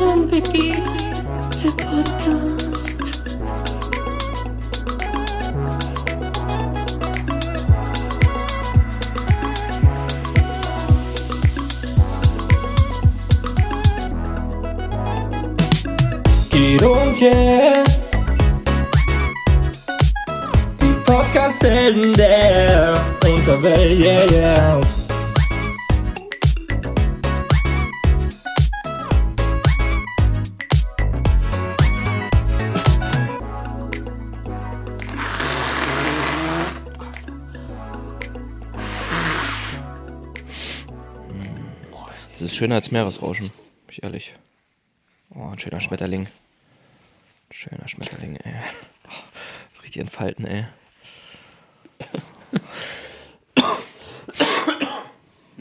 und Vicky, der Podcast. Guido und yeah. Die Podcast-Helden schöner als Meeresrauschen, bin ich ehrlich. Oh, ein schöner Schmetterling. Schöner Schmetterling, ey. Oh, richtig entfalten, ey.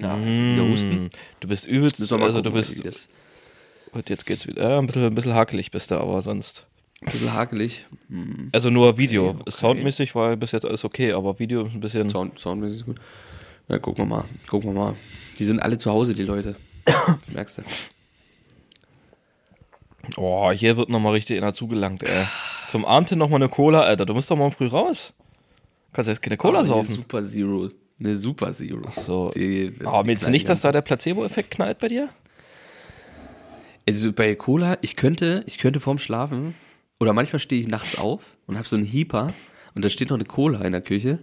Ja, dieser Husten. Du bist übelst, also du gucken, bist, wie das- Gut, jetzt geht's wieder. Ein bisschen, ein bisschen hakelig bist du, aber sonst. Ein bisschen hakelig. Hm. Also nur Video. Okay, okay. Soundmäßig war bis jetzt alles okay, aber Video ist ein bisschen. Sound, soundmäßig gut. Ja, gucken wir mal. Gucken wir mal. Die sind alle zu Hause, die Leute. Das merkst du. Oh, hier wird nochmal richtig einer zugelangt, ey. Zum Abend hin nochmal eine Cola, Alter. Du musst doch morgen früh raus. Kannst jetzt keine Cola Aber saufen. Eine Super Zero. Eine Super Zero. Ach so. Die, Aber meinst du nicht, dass da der Placebo-Effekt knallt bei dir? Also bei Cola, ich könnte, ich könnte vorm Schlafen, oder manchmal stehe ich nachts auf und habe so einen Heeper und da steht noch eine Cola in der Küche.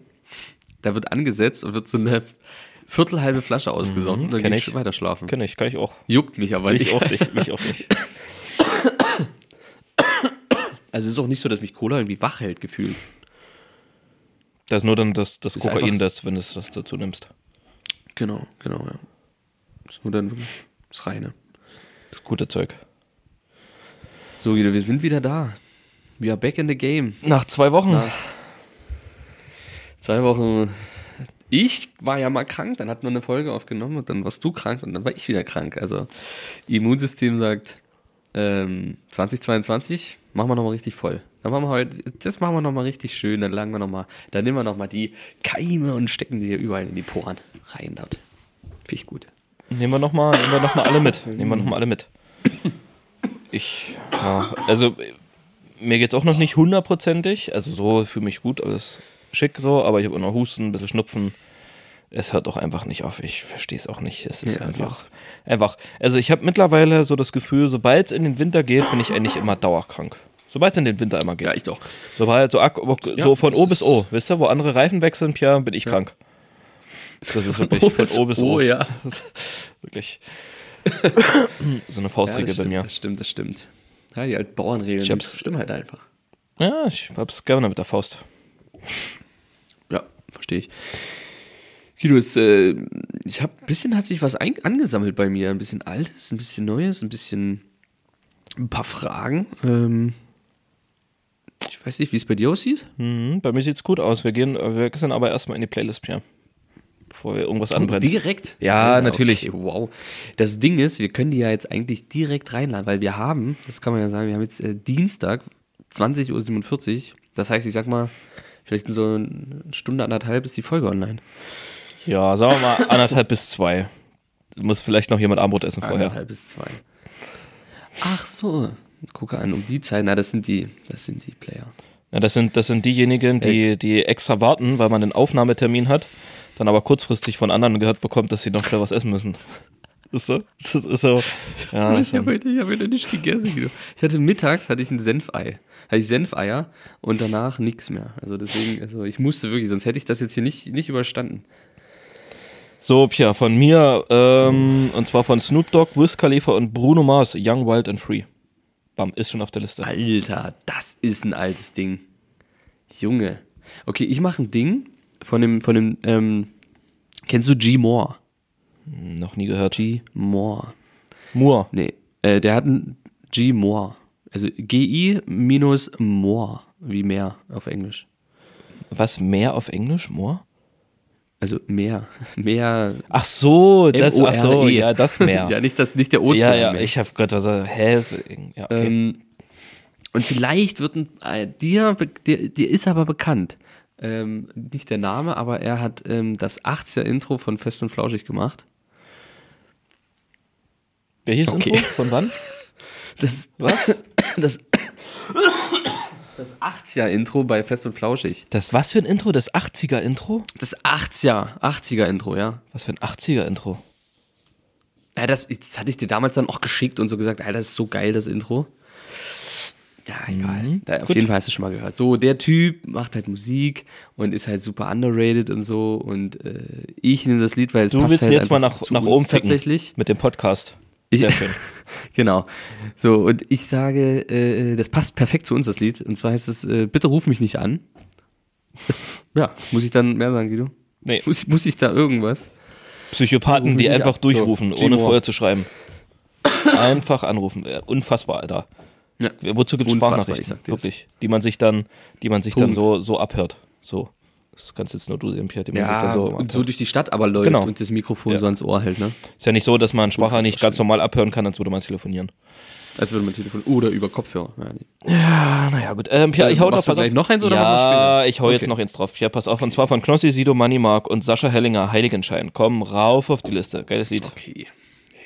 Da wird angesetzt und wird so eine viertelhalbe Flasche ausgesoffen und dann gehe ich. ich weiter schlafen. Kenn ich, kann ich auch. Juckt mich aber Ich nicht. auch nicht, mich auch nicht. Also es ist auch nicht so, dass mich Cola irgendwie wach hält, gefühlt. Das ist nur dann das, das Ist Kokain, das, wenn du das dazu nimmst. Genau, genau, ja. So dann wirklich das Reine. Das gute Zeug. So, Guido, wir sind wieder da. We are back in the game. Nach zwei Wochen. Zwei Wochen. Ich war ja mal krank, dann hatten wir eine Folge aufgenommen und dann warst du krank und dann war ich wieder krank. Also, Immunsystem sagt, ähm, 2022 machen wir nochmal richtig voll. Dann machen wir heute, das machen wir nochmal richtig schön, dann langen wir nochmal, dann nehmen wir nochmal die Keime und stecken die überall in die Poren rein dort. Finde ich gut. Nehmen wir nochmal nehmen wir noch mal alle mit. Nehmen wir nochmal alle mit. Ich, ja, also mir geht's auch noch nicht hundertprozentig. Also so für mich gut, alles schick so, aber ich habe auch noch Husten, ein bisschen Schnupfen. Es hört auch einfach nicht auf. Ich verstehe es auch nicht. Es ist Ja, einfach, einfach. Also ich habe mittlerweile so das Gefühl, sobald es in den Winter geht, bin ich eigentlich immer dauerkrank. Sobald es in den Winter immer geht. Ja, ich doch. Sobald so, Ja, so von O bis O, wisst ihr, wo andere Reifen wechseln, Pierre, bin ich krank. Das ist wirklich von O bis O. Oh, ja. Wirklich. so eine ja Faustregel das, bei mir. das stimmt, das stimmt. Ja, die alten Bauernregeln, Ich die hab's- stimmen halt einfach. Ja, ich hab's gerne mit der Faust. Ja, verstehe ich. Guido, es, äh, ich habe ein bisschen hat sich was ein, angesammelt bei mir. Ein bisschen Altes, ein bisschen Neues, ein bisschen ein paar Fragen. Ähm, ich weiß nicht, wie es bei dir aussieht. Mhm, bei mir sieht's gut aus. Wir gehen, äh, wir gehen aber erstmal in die Playlist, Pierre. Bevor wir irgendwas anbrennt. Direkt? Ja, natürlich. Okay, wow. Das Ding ist, wir können die ja jetzt eigentlich direkt reinladen, weil wir haben, das kann man ja sagen, wir haben jetzt äh, Dienstag, 20.47 Uhr. Das heißt, ich sag mal, vielleicht in so eine Stunde, anderthalb ist die Folge online. Ja, sagen wir mal anderthalb bis zwei. Muss vielleicht noch jemand Armbrot essen vorher. Anderthalb bis zwei. Ach so. Gucke an, um die Zeit. Na, das sind die, das sind die Player. Ja, das sind, das sind diejenigen, die, die extra warten, weil man einen Aufnahmetermin hat, dann aber kurzfristig von anderen gehört bekommt, dass sie noch schnell was essen müssen. Ist so? Das ist so. Ja, ich habe heute, hab heute nicht gegessen. Ich hatte mittags hatte ich ein Senfei. Hatte ich Senfeier und danach nichts mehr. Also deswegen, also ich musste wirklich, sonst hätte ich das jetzt hier nicht, nicht überstanden. So, Pia, von mir, ähm, und zwar von Snoop Dogg, Wiz Khalifa und Bruno Mars, Young, Wild and Free. Bam, ist schon auf der Liste. Alter, das ist ein altes Ding. Junge. Okay, ich mache ein Ding von dem, von dem, ähm, kennst du G Moore? Noch nie gehört. G Moore. Moore. Nee, äh, der hat ein G Moore. Also GI minus Moore, wie mehr auf Englisch. Was, mehr auf Englisch? Moore? Also mehr, mehr. Ach so, das, ach so, M-O-R-E. ja, das mehr. ja, nicht, das, nicht der Ozean. ja, ja, mehr. ich hab Gott, was, hä? Ja, okay. Ähm, und vielleicht wird ein, äh, dir, dir, dir ist aber bekannt. Ähm, nicht der Name, aber er hat ähm, das 80er Intro von Fest und Flauschig gemacht. Welches okay. Intro? Von wann? Das, was? Das, das 80er-Intro bei Fest und Flauschig. Das was für ein Intro? Das 80er-Intro? Das 80er, 80er-Intro, ja. Was für ein 80er-Intro? Ja, das, das hatte ich dir damals dann auch geschickt und so gesagt, Alter, das ist so geil, das Intro. Ja, egal. Da, auf Gut. jeden Fall hast du schon mal gehört. So, der Typ macht halt Musik und ist halt super underrated und so. Und äh, ich nehme das Lied, weil es Du passt willst halt jetzt mal nach, nach oben tatsächlich. mit dem Podcast. Ich- Sehr schön. Genau. So, und ich sage, äh, das passt perfekt zu uns, das Lied. Und zwar heißt es, äh, bitte ruf mich nicht an. Das, ja, muss ich dann mehr sagen, Guido? Nee, Muss, muss ich da irgendwas? Psychopathen, die einfach ab. durchrufen, So, ohne vorher zu schreiben. Einfach anrufen. Unfassbar, Alter. Ja. Wozu gibt es Sprachnachrichten? Wirklich. Die man sich dann, die man sich dann Punkt. so, so abhört. So. Das kannst jetzt nur du sehen, Pierre, die man sich Ja, da so, und so durch die Stadt aber läuft Genau. und das Mikrofon Ja. so ans Ohr hält, ne? Ist ja nicht so, dass man Sprache nicht ganz normal abhören kann, als würde man telefonieren. Als würde man Telefon oder über Kopfhörer. Ja, naja, gut. Ähm, Pierre, ich hau noch du pass auf. noch eins oder Ja, ich hau jetzt Okay. noch eins drauf. Pierre, pass auf. Und zwar von Knossi, Sido, Moneymark und Sascha Hellinger, Heiligenschein. Komm rauf auf die Liste. Geiles Lied. Okay.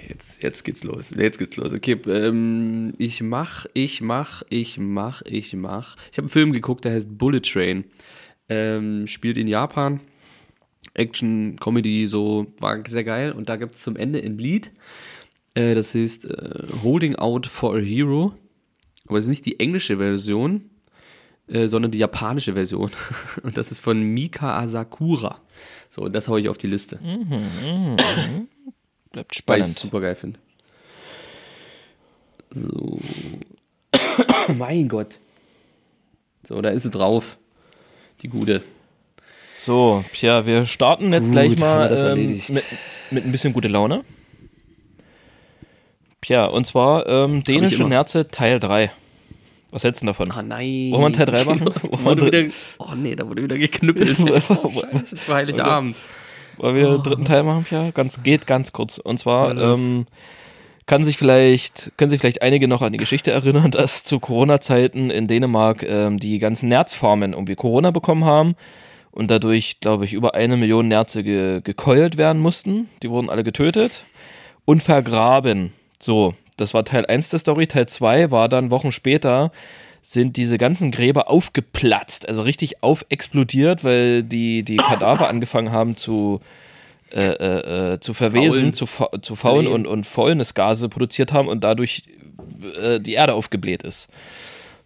Jetzt, jetzt geht's los. Jetzt geht's los. Okay, ähm, ich mach, ich mach, ich mach, ich mach. Ich habe einen Film geguckt, der heißt Bullet Train. Ähm, spielt in Japan. Action, Comedy, so, war sehr geil. Und da gibt's zum Ende ein Lied. Äh, das heißt äh, Holding Out for a Hero. Aber es ist nicht die englische Version, äh, sondern die japanische Version. Und das ist von Mika Asakura. So, das hau ich auf die Liste. Bleibt Weil ich spannend. super geil finde. So. mein Gott. So, da ist sie drauf. Die gute. So, Pierre, wir starten jetzt Gut, gleich mal ähm, mit, mit ein bisschen gute Laune. Pierre, und zwar ähm, dänische. Nerze Teil 3. Was hältst du denn davon? Ah nein. Wollen wir einen Teil drei machen? Da Wollen wurde wieder, oh nee, da wurde wieder geknüppelt. oh, Scheiße, zu Heiligabend. Weil wir den dritten Teil machen, Pierre? Ganz, geht ganz kurz. Und zwar Ja, ähm, kann sich vielleicht, können sich vielleicht einige noch an die Geschichte erinnern, dass zu Corona-Zeiten in Dänemark ähm, die ganzen Nerzfarmen irgendwie Corona bekommen haben und dadurch, glaube ich, über eine Million Nerze ge gekeult werden mussten. Die wurden alle getötet und vergraben. So, das war Teil 1 der Story. Teil 2 war dann Wochen später, sind diese ganzen Gräber aufgeplatzt, also richtig aufexplodiert, weil die, die Kadaver angefangen haben zu, äh, äh, zu verwesen, Faulen. zu, fa zu faulen Blähen. und, und Fäulnisgase produziert haben und dadurch äh, die Erde aufgebläht ist.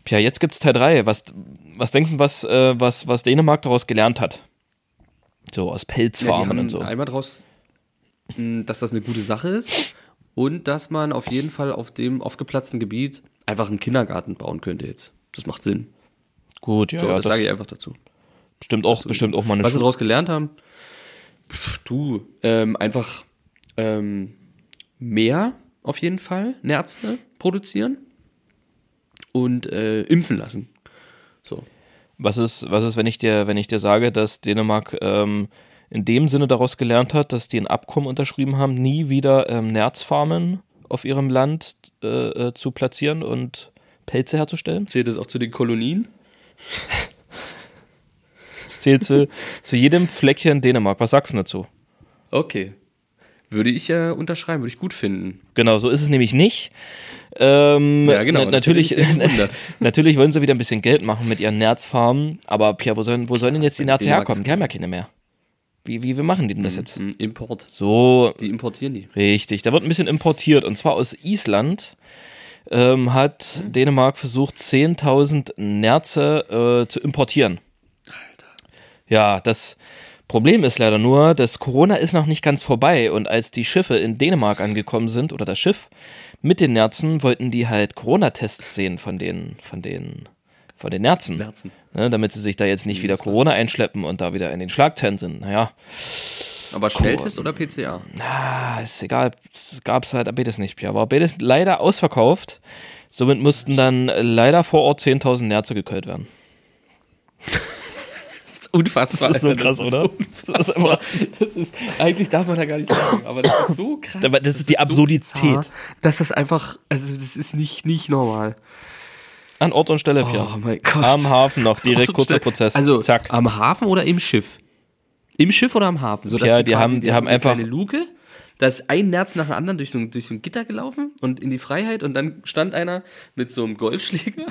Tja, jetzt gibt's Teil 3. Was, was denkst du, was, äh, was, was Dänemark daraus gelernt hat? So aus Ja, Pelzfarmen haben und so. einmal draus, mh, dass das eine gute Sache ist und dass man auf jeden Fall auf dem aufgeplatzten Gebiet einfach einen Kindergarten bauen könnte jetzt. Das macht Sinn. Gut, ja, So, ja das, das, sage ich einfach dazu. bestimmt auch, bestimmt auch mal eine Was sie daraus gelernt haben? Pff, du, ähm, einfach ähm, mehr auf jeden Fall Nerze produzieren und äh, impfen lassen. So. Was ist, was ist, wenn ich dir, wenn ich dir sage, dass Dänemark ähm, in dem Sinne daraus gelernt hat, dass die ein Abkommen unterschrieben haben, nie wieder ähm, Nerzfarmen auf ihrem Land äh, äh, zu platzieren und Pelze herzustellen? Zählt das auch zu den Kolonien? Das zählt zu, zu jedem Fleckchen Dänemark. Was sagst du dazu? Okay. Würde ich äh, unterschreiben, würde ich gut finden. Genau, so ist es nämlich nicht. Ähm, Ja, genau, na, natürlich, natürlich wollen sie wieder ein bisschen Geld machen mit ihren Nerzfarmen, aber Pia, wo sollen, wo sollen denn jetzt die Nerze herkommen? Die haben ja keine mehr. Wie, wie, wie machen die denn das jetzt? Hm, Import. So, Die importieren die. Richtig, da wird ein bisschen importiert und zwar aus Island. Ähm, hat Dänemark versucht, 10.000 Nerze äh, zu importieren. Ja, das Problem ist leider nur, dass Corona ist noch nicht ganz vorbei und als die Schiffe in Dänemark angekommen sind oder das Schiff mit den Nerzen, wollten die halt Corona-Tests sehen von den, von den, von den Nerzen. Nerzen. Ne, damit sie sich da jetzt nicht wieder Corona einschleppen und da wieder in den Schlagzeilen sind. Naja, Aber Schnelltest oder PCA? Ah, ist egal, es gab es halt beides nicht. Ja, war beides leider ausverkauft. Somit mussten dann leider vor Ort 10.000 Nerze gekölt werden. Das ist unfassbar. Das ist so krass, ist oder? Das ist einfach- Das ist, eigentlich darf man da gar nicht sagen, aber das ist so krass. Aber das ist die Absurdität. So zart, dass das einfach, also das ist nicht, nicht normal. An Ort und Stelle, Pia. Oh mein Gott. Am Hafen noch, direkt kurzer Prozess. Also Zack. am Hafen oder im Schiff? Im Schiff oder am Hafen? So, Ja, die quasi- haben- die haben so eine einfach- kleine Luke, da ist ein Nerz nach dem anderen durch so, ein, durch so ein Gitter gelaufen und in die Freiheit und dann stand einer mit so einem Golfschläger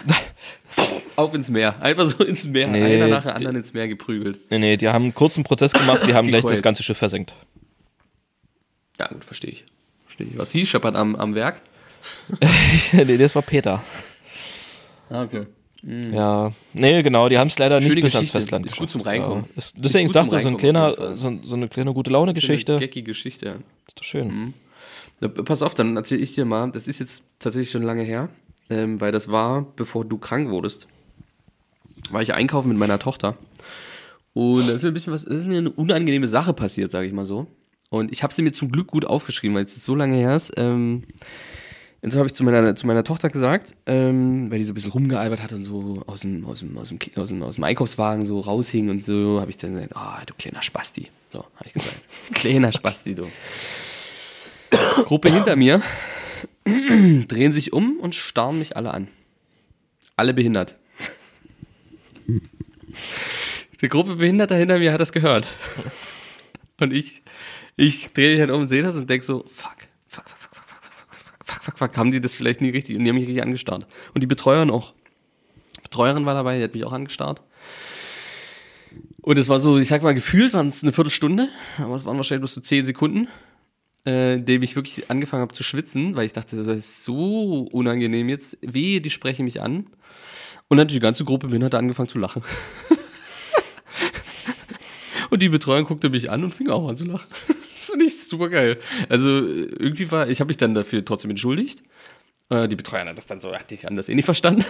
auf ins Meer. Einfach so ins Meer. Nee, einer nach dem anderen ins Meer geprügelt. Nee, nee, die haben einen kurzen Protest gemacht, die haben gleich das ganze Schiff versenkt. Ja, gut, verstehe ich. Verstehe ich. Was sie scheppert am, am Werk? nee, das war Peter. Ah, okay. Ja, nee, genau, die haben es leider Schöne nicht bis ans. Festland Ist gut zum. Reinkommen. Ja. Ist, Ist deswegen dachte zum ich, so, ein kleiner, so, so eine kleine gute Laune-Geschichte. Eine geckige Geschichte. ja. Ist doch schön. Na, pass auf, dann erzähle ich dir mal, das ist jetzt tatsächlich schon lange her, ähm, weil das war, bevor du krank wurdest. War ich einkaufen mit meiner Tochter. Und da ist mir ein bisschen was, da ist mir eine unangenehme Sache passiert, sage ich mal so. Und ich habe sie mir zum Glück gut aufgeschrieben, weil es so lange her ist. Ähm, und so habe ich zu meiner, zu meiner Tochter gesagt, ähm, weil die so ein bisschen rumgealbert hat und so aus dem, aus dem, aus dem, aus dem, aus dem Einkaufswagen so raushing und so, habe ich dann gesagt, ah, du kleiner Spasti. So, habe ich gesagt. kleiner Spasti, du. Gruppe hinter mir drehen sich um und starren mich alle an. Alle behindert. Die Gruppe Behinderter hinter mir hat das gehört. Und ich, ich drehe mich halt um und sehe das und denke so, fuck, fuck, fuck, fuck, haben die das vielleicht nie richtig, und die haben mich richtig angestarrt. Und die Betreuerin auch. Die Betreuerin war dabei, die hat mich auch angestarrt. Und es war so, ich sag mal, gefühlt waren es eine Viertelstunde, aber es waren wahrscheinlich bloß so zehn Sekunden äh, in dem ich wirklich angefangen habe zu schwitzen, weil ich dachte, das ist so unangenehm jetzt. Wehe, die sprechen mich an. Und dann hat die ganze Gruppe bin hat angefangen zu lachen. und die Betreuerin guckte mich an und fing auch an zu lachen. Fand ich super geil. Also irgendwie war, ich habe mich dann dafür trotzdem entschuldigt. Äh, die Betreuerin hat das dann so, hatte ich anders eh nicht verstanden.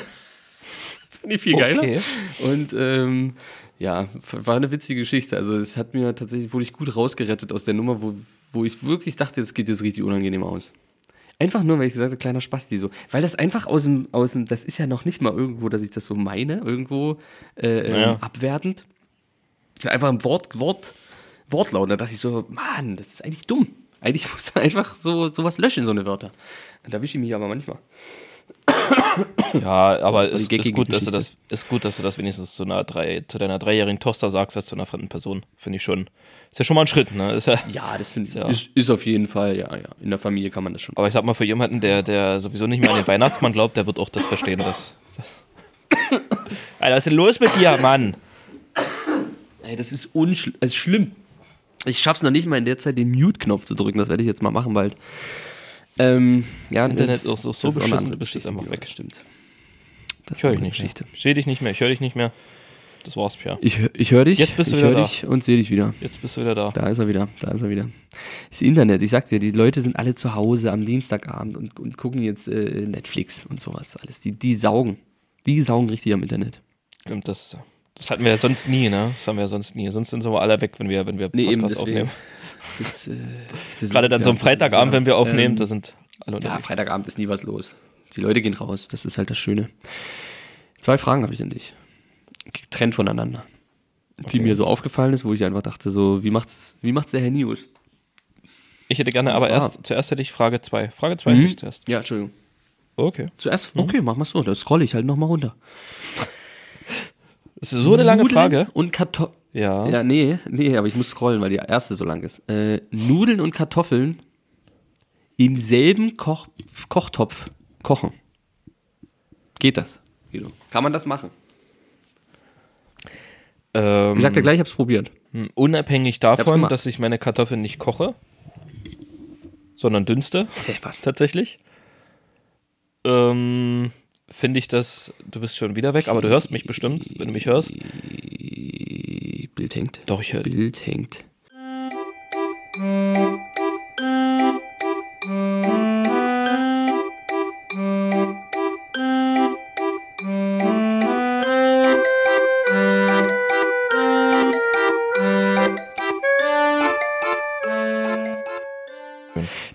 Fand ich viel geiler. Okay. Und ähm, ja, war eine witzige Geschichte. Also es hat mir tatsächlich, wurde ich gut rausgerettet aus der Nummer, wo, wo ich wirklich dachte, es geht jetzt richtig unangenehm aus. Einfach nur, weil ich gesagt habe, kleiner Spasti so. Weil das einfach aus dem, aus dem, das ist ja noch nicht mal irgendwo, dass ich das so meine, irgendwo äh, ähm, Ja. abwertend. Einfach ein Wort, Wort, Wortlaut. Da dachte ich so, Mann, das ist eigentlich dumm. Eigentlich muss man einfach so sowas löschen, so eine Wörter. Da wische ich mich aber manchmal. Ja, aber es ist geckige gut, dass du das ist gut, dass du das wenigstens zu einer drei, zu deiner dreijährigen Tochter sagst als zu einer fremden Person. Finde ich schon. Ist ja schon mal ein Schritt, ne? Ist ja, Ja, das finde ich. Ja. Ist, ist auf jeden Fall, ja, ja. In der Familie kann man das schon. aber ich sag mal, für jemanden, der, der sowieso nicht mehr an den Weihnachtsmann glaubt, der wird auch das verstehen, dass. das Alter, was ist denn los mit dir, Mann? Ey, das ist unschl also schlimm. Ich schaff's noch nicht mal in der Zeit, den Mute-Knopf zu drücken. Das werde ich jetzt mal machen bald. Ähm, ja, Das Internet ist auch so- so beschissen, du bist jetzt einfach die weg. das Stimmt. Das Ich höre ist dich nicht mehr. Ich sehe dich nicht mehr, ich höre dich nicht mehr. Das war's, Pia. Ich, ich höre dich. Jetzt bist du ich wieder hör da. dich und sehe dich wieder. Jetzt bist du wieder da. Da ist er wieder, da ist er wieder. Das Internet, ich sag's dir, die Leute sind alle zu Hause am Dienstagabend und, und gucken jetzt äh, Netflix und sowas alles. Die, die saugen. Die saugen richtig am Internet. Stimmt, das, das hatten wir ja sonst nie, ne? Das haben wir ja sonst nie. Sonst sind wir alle weg, wenn wir, wenn wir Nee, Podcast aufnehmen. Das, äh, das Gerade dann ja- so am Freitagabend, ja, wenn wir aufnehmen, ähm, da sind alle Ja, unterwegs. Freitagabend ist nie was los. Die Leute gehen raus. Das ist halt das Schöne. Zwei Fragen habe ich an dich. Getrennt voneinander. Die Okay. mir so aufgefallen ist, wo ich einfach dachte, so, wie macht's, wie macht's der Herr News? Ich hätte gerne, aber erst, zuerst hätte ich Frage 2. Frage 2 Mhm. hätte ich zuerst. Ja, Entschuldigung. Okay. Zuerst, okay, mach mal so. Dann scrolle ich halt nochmal runter. Das ist so eine lange Nudeln Frage. Und Kartoffeln. Ja. Ja, nee, nee, aber ich muss scrollen, weil die erste so lang ist. Äh, Nudeln und Kartoffeln im selben Koch Kochtopf kochen. Geht das? Guido? Kann man das machen? Ähm, Ich sag dir gleich, ich hab's probiert. unabhängig hab's davon, gemacht. dass ich meine Kartoffeln nicht koche, sondern dünste, Hä, was? tatsächlich, ähm, finde ich das, du bist schon wieder weg, aber du hörst mich bestimmt, wenn du mich hörst. Bild hängt. Doch, ich höre Bild hängt.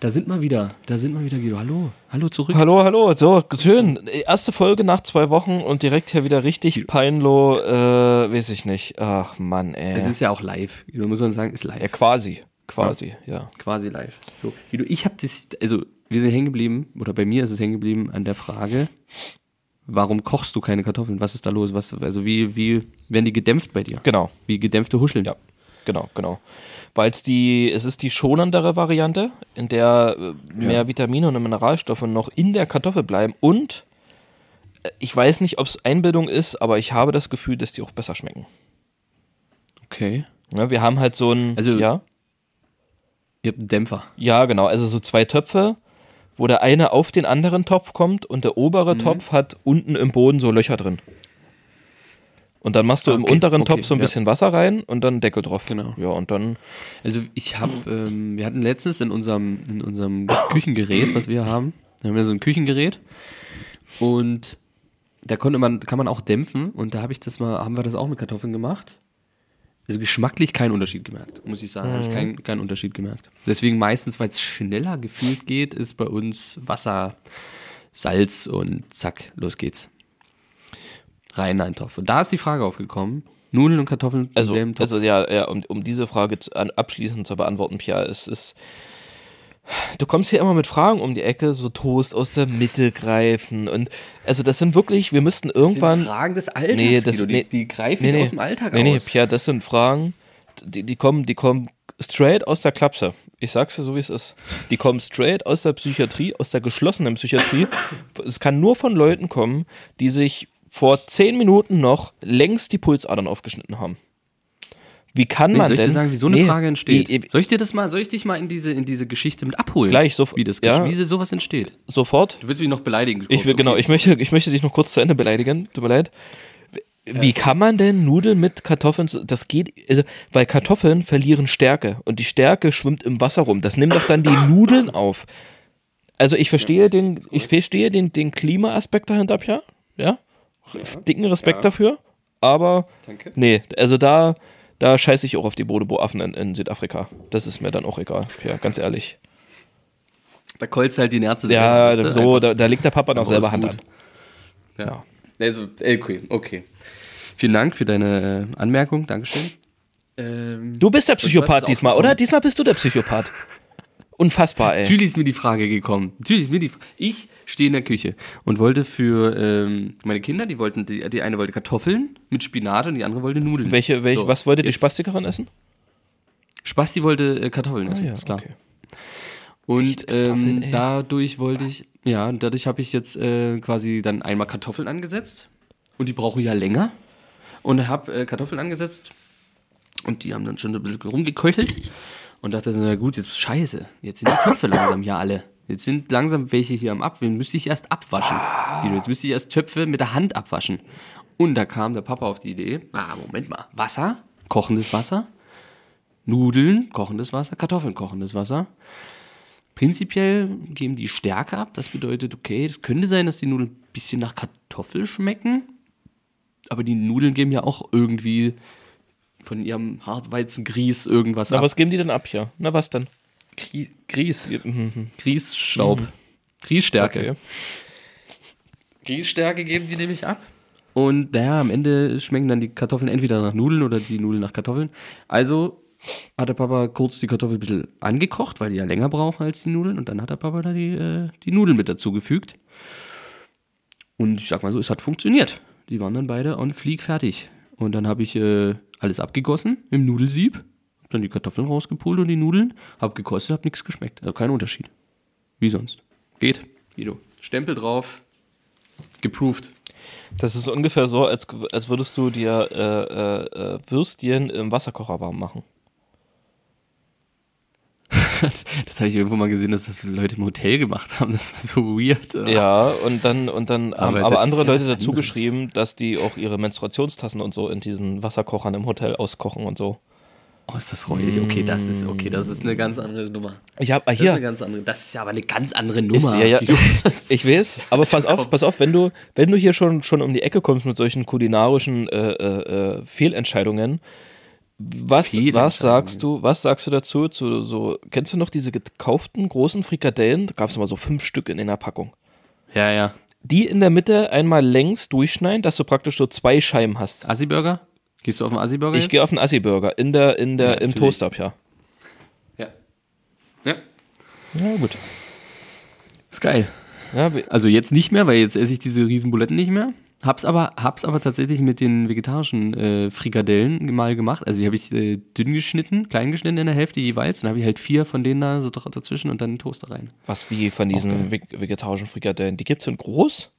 Da sind wir wieder. Da sind wir wieder, Guido. Hallo. Hallo zurück. Hallo, hallo, so, schön. Erste Folge nach zwei Wochen und direkt hier wieder richtig peinlo, äh, weiß ich nicht. Ach, Mann, ey. Es ist ja auch live. Guido, muss man sagen, ist live. ja, quasi, quasi, ja. Quasi live. So, Guido, ich habe das, also wir sind hängen geblieben, oder bei mir ist es hängen geblieben an der Frage, warum kochst du keine Kartoffeln? Was ist da los? Was, also wie, wie werden die gedämpft bei dir? Genau, Wie gedämpfte Huscheln? Ja. Genau, genau. Weil es die, es ist die schonendere Variante, in der äh, mehr Vitamine und Mineralstoffe noch in der Kartoffel bleiben und äh, ich weiß nicht, ob es Einbildung ist, aber ich habe das Gefühl, dass die auch besser schmecken. Okay. Ja, wir haben halt so ein, Also- ja, Ihr habt einen Dämpfer. ja, genau, also so zwei Töpfe, wo der eine auf den anderen Topf kommt und der obere Mhm. Topf hat unten im Boden so Löcher drin. Und dann machst du im Okay, unteren okay, Topf so ein ja. bisschen Wasser rein und dann Deckel drauf. Genau. Ja, und dann Also ich habe, ähm, wir hatten letztens in unserem, in unserem Küchengerät, was wir haben, wir haben ja so ein Küchengerät und da konnte man, kann man auch dämpfen und da habe ich das mal, haben wir das auch mit Kartoffeln gemacht. Also geschmacklich keinen Unterschied gemerkt, muss ich sagen, habe ich keinen, keinen Unterschied gemerkt. Deswegen meistens, weil es schneller gefühlt geht, ist bei uns Wasser, Salz und zack, los geht's. Rein in einen Topf. Und da ist die Frage aufgekommen, Nudeln und Kartoffeln im Also, selben Topf. also ja, ja um, um diese Frage zu, an, abschließend zu beantworten, Pia, es ist. Du kommst hier immer mit Fragen um die Ecke, so Toast aus der Mitte greifen und also das sind wirklich, wir müssten irgendwann. sind Fragen des Alltags, Nee, das- Guido. die, nee. die greifen nee, nee, aus dem Alltag nee, nee, aus. Pia, das sind Fragen, die, die kommen, die kommen straight aus der Klapse. Ich sag's dir so, wie es ist. Die kommen straight aus der Psychiatrie, aus der geschlossenen Psychiatrie. Es kann nur von Leuten kommen, die sich vor zehn Minuten noch längst die Pulsadern aufgeschnitten haben. Wie kann Nee, man soll ich denn? dir sagen, wie so eine Nee, Frage entsteht? i- soll ich dir das mal, soll ich dich mal in diese, in diese Geschichte mit abholen? Gleich, so- wie das, ja. wie sowas entsteht. Sofort. Du willst mich noch beleidigen. Ich will, genau, ich möchte, ich möchte dich noch kurz zu Ende beleidigen. Tut mir leid. Wie kann man denn Nudeln mit Kartoffeln, das geht, also, weil Kartoffeln verlieren Stärke und die Stärke schwimmt im Wasser rum. Das nimmt doch dann die Nudeln auf. Also ich verstehe den, ich verstehe den, den Klimaaspekt dahinter, Pia. Ja. Dicken Respekt dafür. Aber, Danke. nee, also da, da scheiße ich auch auf die Bodebo-Affen in, in Südafrika. Das ist mir dann auch egal, ja, ganz ehrlich. Da kolzt halt die Nerze Ja, selber, so, da, da legt der Papa noch selber Hand an. Ja. Also, okay, okay. Vielen Dank für deine äh, Anmerkung. Dankeschön. Ähm, Du bist der Psychopath diesmal, oder? Diesmal bist du der Psychopath. Unfassbar, ey. Natürlich ist mir die Frage gekommen. Natürlich ist mir die Fra- Ich stehe in der Küche und wollte für ähm, meine Kinder, die wollten, die, die eine wollte Kartoffeln mit Spinat und die andere wollte Nudeln. Welche, welche, So, was wollte die jetzt- Spastikerin essen? Spasti wollte äh, Kartoffeln essen, ist klar. okay. Und ähm, dadurch wollte ich, ja, und dadurch habe ich jetzt äh, quasi dann einmal Kartoffeln angesetzt. Und die brauchen ja länger. Und habe äh, Kartoffeln angesetzt. Und die haben dann schon ein bisschen rumgeköchelt. Und dachte na gut, jetzt scheiße. Jetzt sind die Töpfe langsam hier alle. Jetzt sind langsam welche hier am Abwischen. Müsste ich erst abwaschen. Guido, Jetzt müsste ich erst Töpfe mit der Hand abwaschen. Und da kam der Papa auf die Idee, ah, Moment mal, Wasser, kochendes Wasser, Nudeln, kochendes Wasser, Kartoffeln, kochendes Wasser. Prinzipiell geben die Stärke ab. Das bedeutet, okay, es könnte sein, dass die Nudeln ein bisschen nach Kartoffel schmecken. Aber die Nudeln geben ja auch irgendwie von ihrem Hartweizengrieß irgendwas Na, ab. was geben die denn ab hier? Na, was denn? Grie- Grieß. Mhm. Grießstaub. Grießstärke. Okay. Grießstärke geben die nämlich ab. Und naja, am Ende schmecken dann die Kartoffeln entweder nach Nudeln oder die Nudeln nach Kartoffeln. Also hat der Papa kurz die Kartoffeln ein bisschen angekocht, weil die ja länger brauchen als die Nudeln. Und dann hat der Papa da die, äh, die Nudeln mit dazugefügt. Und ich sag mal so, es hat funktioniert. Die waren dann beide on fleek fertig. Und dann habe ich äh, alles abgegossen im Nudelsieb. Dann die Kartoffeln rausgepult und die Nudeln. Hab gekostet, hab nichts geschmeckt. Also kein Unterschied. Wie sonst. Geht. Guido. Stempel drauf. Geproved. Das ist ungefähr so, als, als würdest du dir äh, äh, äh, Würstchen im Wasserkocher warm machen. Das habe ich irgendwo mal gesehen, dass das Leute im Hotel gemacht haben. Das war so weird. Ja, und dann, und dann haben Aber aber das andere ja Leute dazu anderes. geschrieben, dass die auch ihre Menstruationstassen und so in diesen Wasserkochern im Hotel auskochen und so. Oh, ist das räudig. Okay, das ist, okay, das ist eine ganz andere Nummer. Ich hab, ah, Das ist eine hier, ganz andere. Das ist ja aber eine ganz andere ist, Nummer. ja, ja, ist- ich weiß, aber pass auf, pass auf, wenn du, wenn du hier schon, schon um die Ecke kommst mit solchen kulinarischen äh, äh, äh, Fehlentscheidungen, was, was sagst du, was sagst du dazu zu so, kennst du noch diese gekauften großen Frikadellen? Da gab es immer so fünf Stück in einer Packung. ja, ja. Die in der Mitte einmal längs durchschneiden, dass du praktisch so zwei Scheiben hast. Assi-Burger? Gehst du auf den Assi-Burger? Ich gehe auf den Assi-Burger in der, in der, Ja, im. Toast-Up, ja. Ja. Ja. Ja, gut. Ist geil. Ja, Also jetzt nicht mehr, weil jetzt esse ich diese riesen Buletten nicht mehr. Hab's aber, hab's aber tatsächlich mit den vegetarischen äh, Frikadellen mal gemacht. Also die habe ich äh, dünn geschnitten, klein geschnitten in der Hälfte jeweils. Dann habe ich halt vier von denen da so dazwischen und dann einen Toaster rein. Was wie von diesen veg vegetarischen Frikadellen? Die gibt's in groß?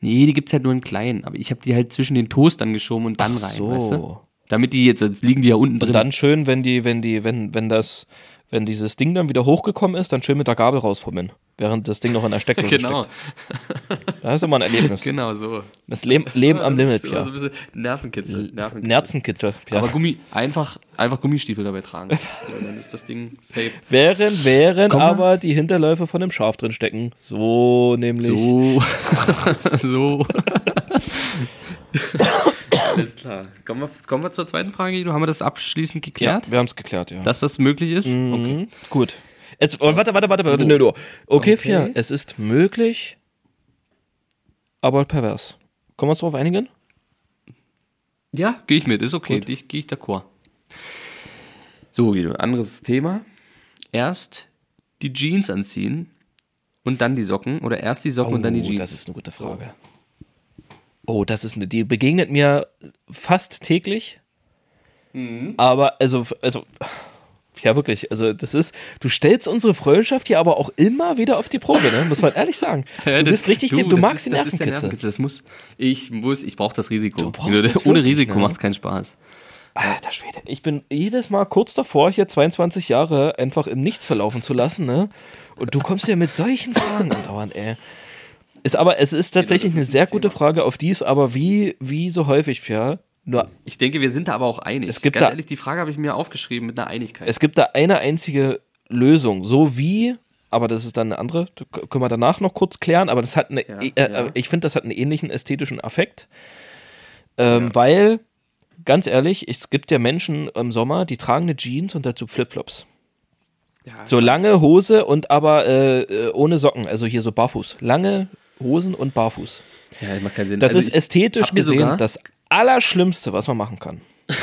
Nee, die gibt's halt nur in klein. Aber ich habe die halt zwischen den Toastern geschoben und dann Ach rein, so. weißt du? Damit die jetzt, jetzt liegen die ja unten drin. Und dann schön, wenn die, wenn die, wenn, wenn das, wenn dieses Ding dann wieder hochgekommen ist, dann schön mit der Gabel rausfummeln. Während das Ding noch in der Steckdose Genau, steckt. Das ist immer ein Erlebnis. genau so. Das Leben, Leben am Das Limit, ja. So ein bisschen Nervenkitzel. Nervenkitzel. Nerzenkitzel. Ja. Aber Gummi, einfach, einfach Gummistiefel dabei tragen. dann ist das Ding safe. während, während aber die Hinterläufe von dem Schaf drin stecken. So nämlich. So. so. Alles klar. Kommen wir, kommen wir zur zweiten Frage, Guido. Haben wir das abschließend Ja, geklärt? wir haben es geklärt, ja. Dass das möglich ist? Okay. Mhm. Gut. Es, oh, warte, warte, warte, warte. Nö, nö. Okay, Okay. Pia, es ist möglich, aber pervers. Können wir uns darauf einigen? Ja, gehe ich mit. Ist okay. Gut. Dich- Gehe ich d'accord. So, Guido. Anderes Thema. Erst die Jeans anziehen und dann die Socken. Oder erst die Socken und dann die Jeans. Oh, das ist eine gute Frage. Oh, das ist eine, die begegnet mir fast täglich. Mhm. Aber, also, also, ja, wirklich, also, das ist, du stellst unsere Freundschaft hier aber auch immer wieder auf die Probe, ne? Muss man ehrlich sagen. Ja, Du das- bist richtig, du, du magst ist, den das ist der Nervenkitzel. Nervenkitzel. Das muss, ich muss, ich brauche das Risiko. Ohne wirklich, Risiko ne? macht es keinen Spaß. Alter Schwede, ich bin jedes Mal kurz davor, hier 22 Jahre einfach im Nichts verlaufen zu lassen, ne? Und du kommst ja mit solchen Fragen andauernd, ey. Ist aber, es ist tatsächlich Genau, ist eine sehr ein gute. Frage, auf die es aber wie, wie so häufig, ja, nur, Ich denke, wir sind da aber auch einig. Es gibt Ganz da- ehrlich, die Frage habe ich mir aufgeschrieben mit einer Einigkeit. es gibt da eine einzige Lösung, so wie, aber das ist dann eine andere, können wir danach noch kurz klären, aber das hat eine, Ja, äh, ja. ich finde, das hat einen ähnlichen ästhetischen Affekt, ähm, weil, ganz ehrlich, es gibt ja Menschen im Sommer, die tragen eine Jeans und dazu Flipflops. ja, So lange Hose und aber äh, äh, ohne Socken, also hier so barfuß. Lange Hosen und barfuß. ja, das macht keinen Sinn. Das Also ist ästhetisch gesehen das Allerschlimmste, was man machen kann.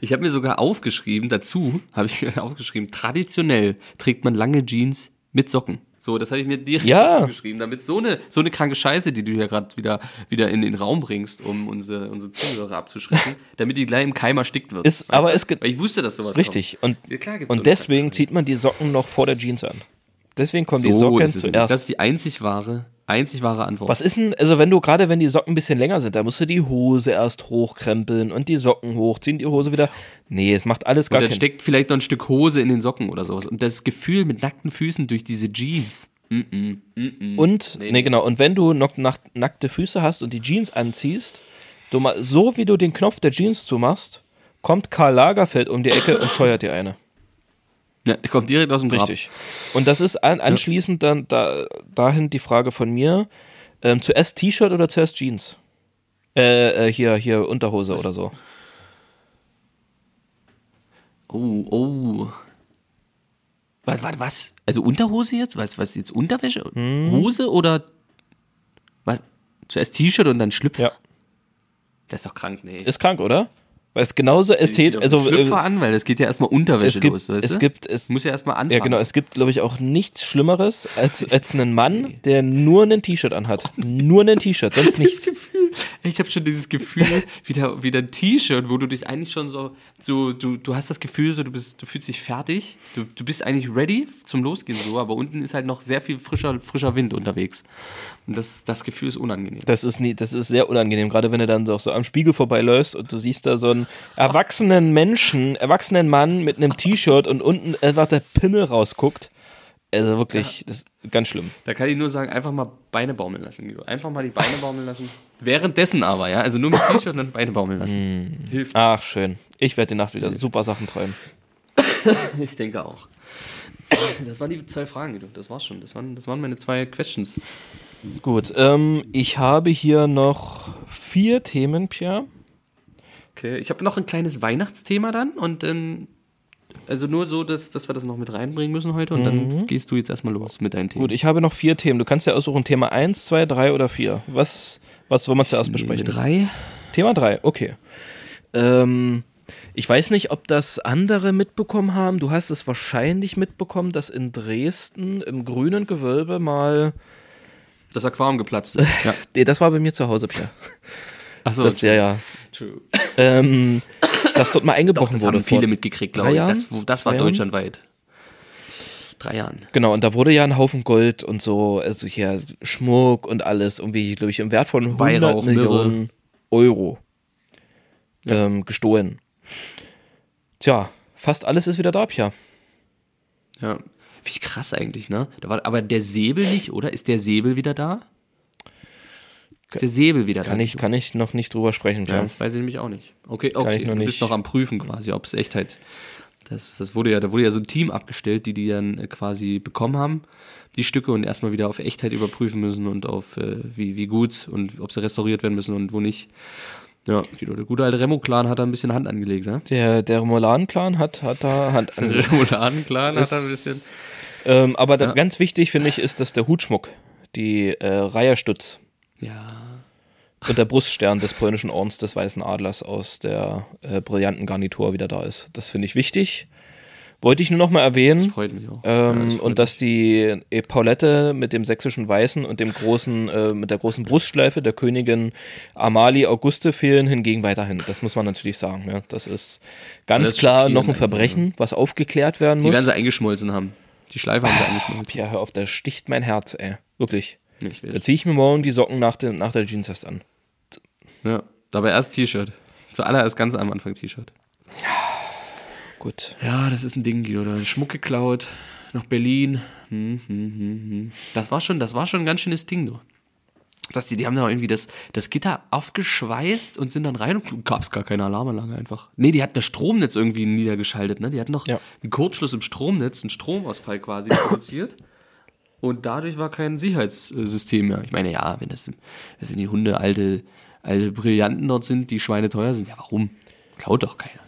Ich habe mir sogar aufgeschrieben, dazu habe ich aufgeschrieben, traditionell trägt man lange Jeans mit Socken. So, das habe ich mir direkt Ja. dazu geschrieben, damit so eine, so eine kranke Scheiße, die du ja gerade wieder, wieder in den Raum bringst, um unsere, unsere Zuhörer abzuschrecken, damit die gleich im Keim erstickt wird. Ist- aber es Weil ich wusste, dass sowas Richtig. Und, Ja, so und eine deswegen zieht man die Socken noch vor der Jeans an. Deswegen kommen kommt. die So Socken zuerst. Das ist die einzig wahre, einzig wahre Antwort. was ist denn, also wenn du gerade, wenn die Socken ein bisschen länger sind, da musst du die Hose erst hochkrempeln und die Socken hochziehen, die Hose wieder. Nee, es macht alles gar dann keinen steckt vielleicht noch ein Stück Hose in den Socken oder sowas. Und das Gefühl mit nackten Füßen durch diese Jeans. Und, nee, genau, und wenn du noch nack- nackte Füße hast und die Jeans anziehst, du mal, so wie du den Knopf der Jeans zumachst, kommt Karl Lagerfeld um die Ecke und scheuert dir eine. Ja, der kommt direkt aus dem Grab. Richtig. Und das ist an, anschließend dann da, dahin die Frage von mir, ähm, zuerst T-Shirt oder zuerst Jeans? Äh, äh, hier, hier Unterhose oder so. Oh, oh. Was, was, was? Also Unterhose jetzt? Was, was jetzt? Unterwäsche? Hm. Hose oder was? Zuerst T-Shirt und dann Schlüpfer? Ja. Das ist doch krank, nee. Ist krank, oder? Weil es genauso ästhetisch, also Schlüpfer äh, an, weil das geht ja erstmal Unterwäsche es gibt, los, weißt es du? gibt, es, Muss ja erstmal anfangen. ja genau, es gibt, glaube ich, auch nichts Schlimmeres als, als einen Mann, der nur ein T-Shirt anhat. Nur ein T-Shirt, sonst nichts. Gefühl, ich habe schon dieses Gefühl, wieder, wieder ein T-Shirt, wo du dich eigentlich schon so, so du, du hast das Gefühl, so, du, bist, du fühlst dich fertig, du, du bist eigentlich ready zum Losgehen so, aber unten ist halt noch sehr viel frischer, frischer Wind unterwegs. Und das, das Gefühl ist unangenehm. Das ist nie, das ist sehr unangenehm, gerade wenn du dann so, so am Spiegel vorbeiläufst und du siehst da so einen erwachsenen Menschen, erwachsenen Mann mit einem T-Shirt und unten einfach der Pimmel rausguckt. Also wirklich, das ist ganz schlimm. Da kann ich nur sagen, einfach mal Beine baumeln lassen, Guido. Einfach mal die Beine baumeln lassen. Währenddessen aber, ja. Also nur mit T-Shirt und dann Beine baumeln lassen. Hilft. Ach, schön. Ich werde die Nacht wieder super Sachen träumen. Ich denke auch. Das waren die zwei Fragen, Guido. Das war's schon. Das waren, das waren meine zwei Questions. Gut, ähm, ich habe hier noch vier Themen, Pierre. Okay, ich habe noch ein kleines Weihnachtsthema dann und dann. Also nur so, dass, dass wir das noch mit reinbringen müssen heute und dann gehst du jetzt erstmal los mit deinen Themen. Gut, ich habe noch vier Themen. Du kannst ja aussuchen, Thema 1, 2, 3 oder 4. Was, was wollen wir zuerst besprechen? Drei. Thema 3, okay. Ähm, ich weiß nicht, ob das andere mitbekommen haben. Du hast es wahrscheinlich mitbekommen, dass in Dresden im grünen Gewölbe mal Das Aquarium geplatzt ist. Ja. Nee, das war bei mir zu Hause, Pierre. Achso, Das, ja, ja. Entschuldigung. Ähm, dass dort mal Doch, eingebrochen das wurde. haben viele mitgekriegt, glaube ich. Jahren? Das, das war Jahren? deutschlandweit. Drei Jahren. Genau, und da wurde ja ein Haufen Gold und so, also hier Schmuck und alles, irgendwie, glaube ich, im Wert von 100 Weihrauch, Myrrhe. Millionen Euro ähm, gestohlen. Tja, fast alles ist wieder da, Pia. Ja. Wie krass eigentlich, ne? Da war, aber der Säbel nicht, oder? Ist der Säbel wieder da? Ist der Säbel wieder Kann da? ich, kann ich noch nicht drüber sprechen, Ja, das weiß ich nämlich auch nicht. Okay, okay. ich noch du nicht. bist noch am Prüfen quasi, ob es Echtheit. Das, das wurde ja, da wurde ja so ein Team abgestellt, die die dann äh, quasi bekommen haben, die Stücke und erstmal wieder auf Echtheit überprüfen müssen und auf äh, wie, wie gut und ob sie restauriert werden müssen und wo nicht. Ja, Guido, der gute alte Remo-Clan hat da ein bisschen Hand angelegt, ne? Der, der Remoladen-Clan hat, hat da Hand Der angelegt. Remouladen-Clan Das hat da ein bisschen. ähm, aber da, Ja. ganz wichtig, finde ich, ist, dass der Hutschmuck, die äh, Reiherstutz Ja. und der Bruststern des polnischen Ordens des Weißen Adlers aus der äh, brillanten Garnitur wieder da ist. Das finde ich wichtig. Wollte ich nur noch mal erwähnen. Das freut mich auch. Ja, das Ähm, freut und dass die Epaulette mit dem sächsischen Weißen und dem großen, äh, mit der großen Brustschleife der Königin Amalie Auguste fehlen hingegen weiterhin. Das muss man natürlich sagen. Ja. Das ist ganz Das klar noch ein Verbrechen, was aufgeklärt werden Die muss. werden sie eingeschmolzen haben. Die Schleife haben sie eingeschmolzen. ja, hör auf, da sticht mein Herz, ey. Wirklich. Ich Da ziehe ich mir morgen die Socken nach, den, nach der Jeans an. Ja. Dabei erst T-Shirt. Zuallererst ganz am Anfang T-Shirt. Gut. Ja, das ist ein Ding, Guido. Da Schmuck geklaut nach Berlin. Hm, hm, hm, hm. Das war schon, das war schon ein ganz schönes Ding, du. Dass die, die haben da irgendwie das, das Gitter aufgeschweißt und sind dann rein und gab es gar keine Alarmanlage einfach. Nee, die hatten das Stromnetz irgendwie niedergeschaltet, ne? Die hatten noch Ja. einen Kurzschluss im Stromnetz, einen Stromausfall quasi produziert. Und dadurch war kein Sicherheitssystem mehr. Ich meine, ja, wenn das, das sind die Hunde alte, alte Brillanten dort sind, die Schweine teuer sind, ja, warum? Klaut doch keiner.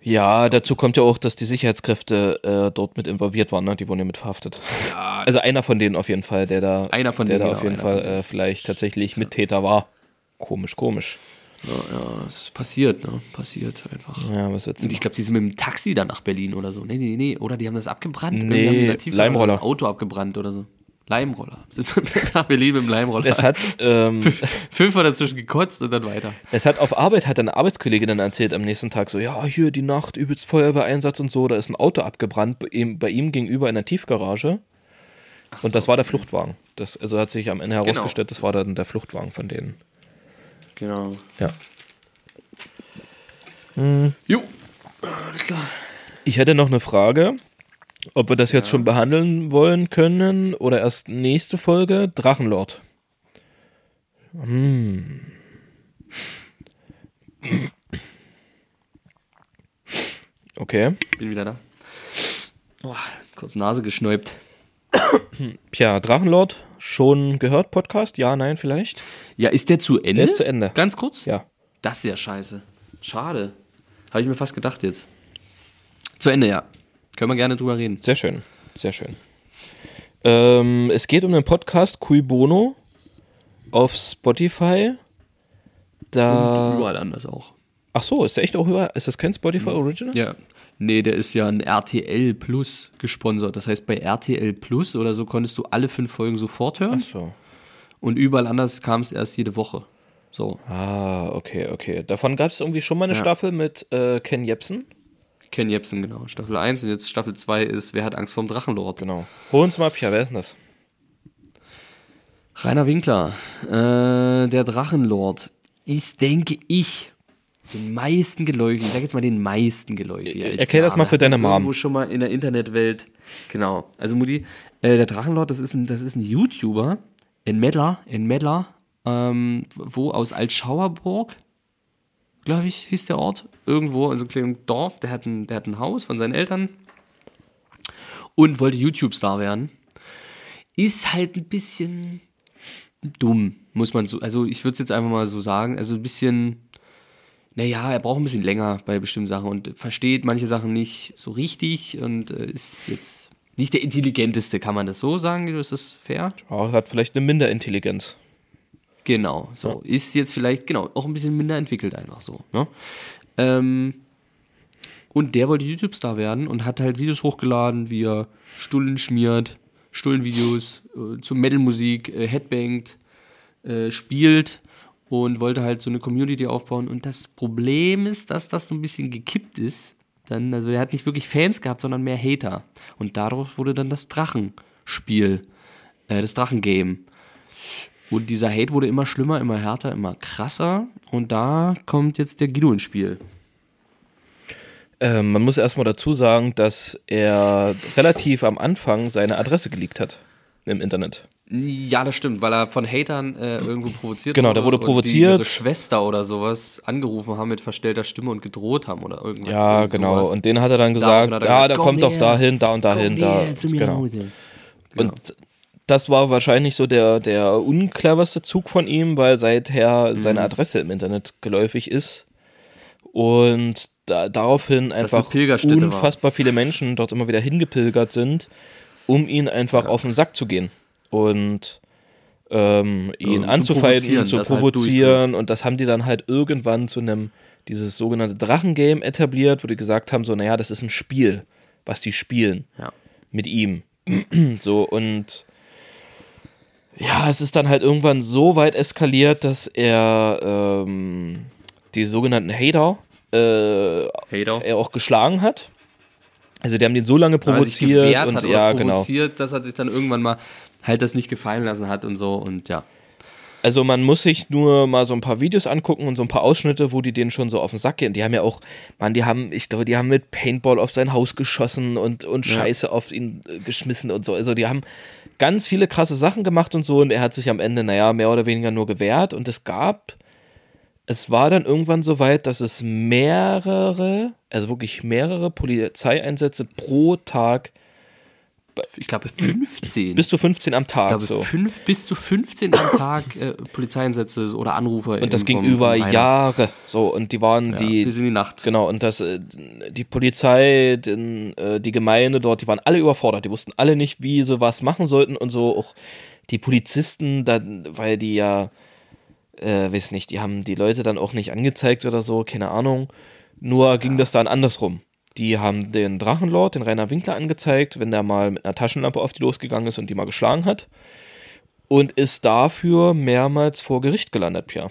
Ja, dazu kommt ja auch, dass die Sicherheitskräfte äh, dort mit involviert waren, ne? Die wurden ja mit verhaftet. Ja, Also einer von denen auf jeden Fall, der da, Einer von der denen, da auf genau, jeden einer Fall äh, vielleicht tatsächlich Mittäter war. Komisch, komisch. Ja, ja, es passiert, ne? Passiert einfach. Ja, was wird's? Und ich glaube, die sind mit dem Taxi dann nach Berlin oder so. Nee, nee, nee. Oder die haben das abgebrannt. Nee, haben die Leimroller. Das Auto abgebrannt oder so. Leimroller. Sind nach Berlin mit dem Leimroller. Es hat, ähm, Fünfmal dazwischen gekotzt und dann weiter. es hat auf Arbeit hat eine Arbeitskollegin dann erzählt am nächsten Tag so, ja, hier die Nacht, übelst Feuerwehreinsatz und so, da ist ein Auto abgebrannt bei ihm, bei ihm gegenüber in der Tiefgarage. und das war der Fluchtwagen. Das, also hat sich am Ende herausgestellt, das war dann der Fluchtwagen von denen. Genau. Ja. Jo. Alles klar. Ich hätte noch eine Frage, ob wir das jetzt schon behandeln wollen können oder erst nächste Folge. Drachenlord. Hm. Okay. Bin wieder da. Oh, kurz Nase geschnäubt. Tja, Drachenlord, schon gehört Podcast? Ja, nein, vielleicht? Ja, ist der zu Ende? Der ist zu Ende. Ganz kurz? Ja. Das ist ja scheiße. Schade. Habe ich mir fast gedacht jetzt. Zu Ende, ja. Können wir gerne drüber reden. Sehr schön. Sehr schön. Ähm, es geht um den Podcast Cui Bono auf Spotify. Da. Überall anders auch. Ach so, ist der echt auch überall? Ist das kein Spotify Original? Ja. Nee, der ist ja ein RTL Plus gesponsert. Das heißt, bei RTL Plus oder so konntest du alle fünf Folgen sofort hören. Ach so. Und überall anders kam es erst jede Woche. So. Ah, okay, okay. Davon gab es irgendwie schon mal eine Ja. Staffel mit äh, Ken Jebsen. Ken Jebsen, genau. Staffel 1 und jetzt Staffel 2 ist Wer hat Angst vorm Drachenlord? Genau. Hol uns mal ab, ja, wer ist denn das? Rainer Winkler, äh, der Drachenlord, ist, denke ich, den meisten geläufig. Ich sag jetzt mal den meisten geläufig. als Erklär das mal für deine Mom. Irgendwo schon mal in der Internetwelt. Genau. Also Mutti, äh, der Drachenlord, das ist ein, das ist ein YouTuber, ein Meddler, ein Meddler, ähm, wo aus Altschauerburg, glaube ich, hieß der Ort, irgendwo in so einem kleinen Dorf, der hat ein, der hat ein Haus von seinen Eltern und wollte YouTube-Star werden. Ist halt ein bisschen dumm, muss man so, also ich würde es jetzt einfach mal so sagen, also ein bisschen, naja, er braucht ein bisschen länger bei bestimmten Sachen und versteht manche Sachen nicht so richtig und äh, ist jetzt nicht der intelligenteste, kann man das so sagen, ist das fair? Oh, hat vielleicht eine Minderintelligenz. Genau, so. Ist jetzt vielleicht, genau, auch ein bisschen minder entwickelt einfach so. Ne? Ähm, und der wollte YouTube-Star werden und hat halt Videos hochgeladen, wie er Stullen schmiert, Stullenvideos, äh, zu Metal-Musik, äh, Headbangt, äh, spielt und wollte halt so eine Community aufbauen. Und das Problem ist, dass das so ein bisschen gekippt ist. Dann, also er hat nicht wirklich Fans gehabt, sondern mehr Hater. Und daraus wurde dann das Drachenspiel, äh, das Drachengame. Und dieser Hate wurde immer schlimmer, immer härter, immer krasser. Und da kommt jetzt der Guido ins Spiel. Ähm, man muss erstmal dazu sagen, dass er relativ am Anfang seine Adresse geleakt hat im Internet. Ja, das stimmt, weil er von Hatern äh, irgendwo provoziert Genau, der wurde und die provoziert. ihre Schwester oder sowas angerufen haben mit verstellter Stimme und gedroht haben oder irgendwas. Ja, oder genau. sowas. Und den hat er dann gesagt, ja, der komm kommt doch her, dahin, da und dahin, Komm da. her zu mir genau. Genau. Und das war wahrscheinlich so der, der uncleverste Zug von ihm, weil seither Mhm. seine Adresse im Internet geläufig ist. Und da, daraufhin einfach Pilgerstätte war. unfassbar viele Menschen dort immer wieder hingepilgert sind, um ihn einfach auf den Sack zu gehen. Und ähm, ihn zum anzufeinden, Provozieren, zu dass er halt provozieren. und das haben die dann halt irgendwann zu einem, dieses sogenannte Drachengame etabliert, wo die gesagt haben, so, naja, das ist ein Spiel, was die spielen Ja. mit ihm. so, und ja, es ist dann halt irgendwann so weit eskaliert, dass er ähm, die sogenannten Hater äh, Hater. er auch geschlagen hat. Also die haben den so lange er provoziert gewehrt und hat oder ja, genau. provoziert, dass er sich dann irgendwann mal halt das nicht gefallen lassen hat und so und ja. Also man muss sich nur mal so ein paar Videos angucken und so ein paar Ausschnitte, wo die denen schon so auf den Sack gehen. Die haben ja auch, man, die haben, ich glaube, die haben mit Paintball auf sein Haus geschossen und, und Ja. Scheiße auf ihn äh, geschmissen und so. Also die haben ganz viele krasse Sachen gemacht und so und er hat sich am Ende, naja, mehr oder weniger nur gewehrt und es gab, es war dann irgendwann so weit, dass es mehrere, also wirklich mehrere Polizeieinsätze pro Tag, Ich glaube 15. bis zu 15 am ich Tag glaube, so. fünf, bis zu 15 am Tag äh, Polizeieinsätze oder Anrufe. Und das ging über. Jahre. So, und die waren Ja, die, bis in die Nacht. Genau, und das, äh, die Polizei, den, äh, die Gemeinde dort, die waren alle überfordert. Die wussten alle nicht, wie sie was machen sollten und so. Auch die Polizisten, dann, weil die ja, äh, weiß nicht, die haben die Leute dann auch nicht angezeigt oder so, keine Ahnung. Nur ging das dann andersrum. Die haben den Drachenlord, den Rainer Winkler, angezeigt, wenn der mal mit einer Taschenlampe auf die losgegangen ist und die mal geschlagen hat. Und ist dafür mehrmals vor Gericht gelandet, Pia.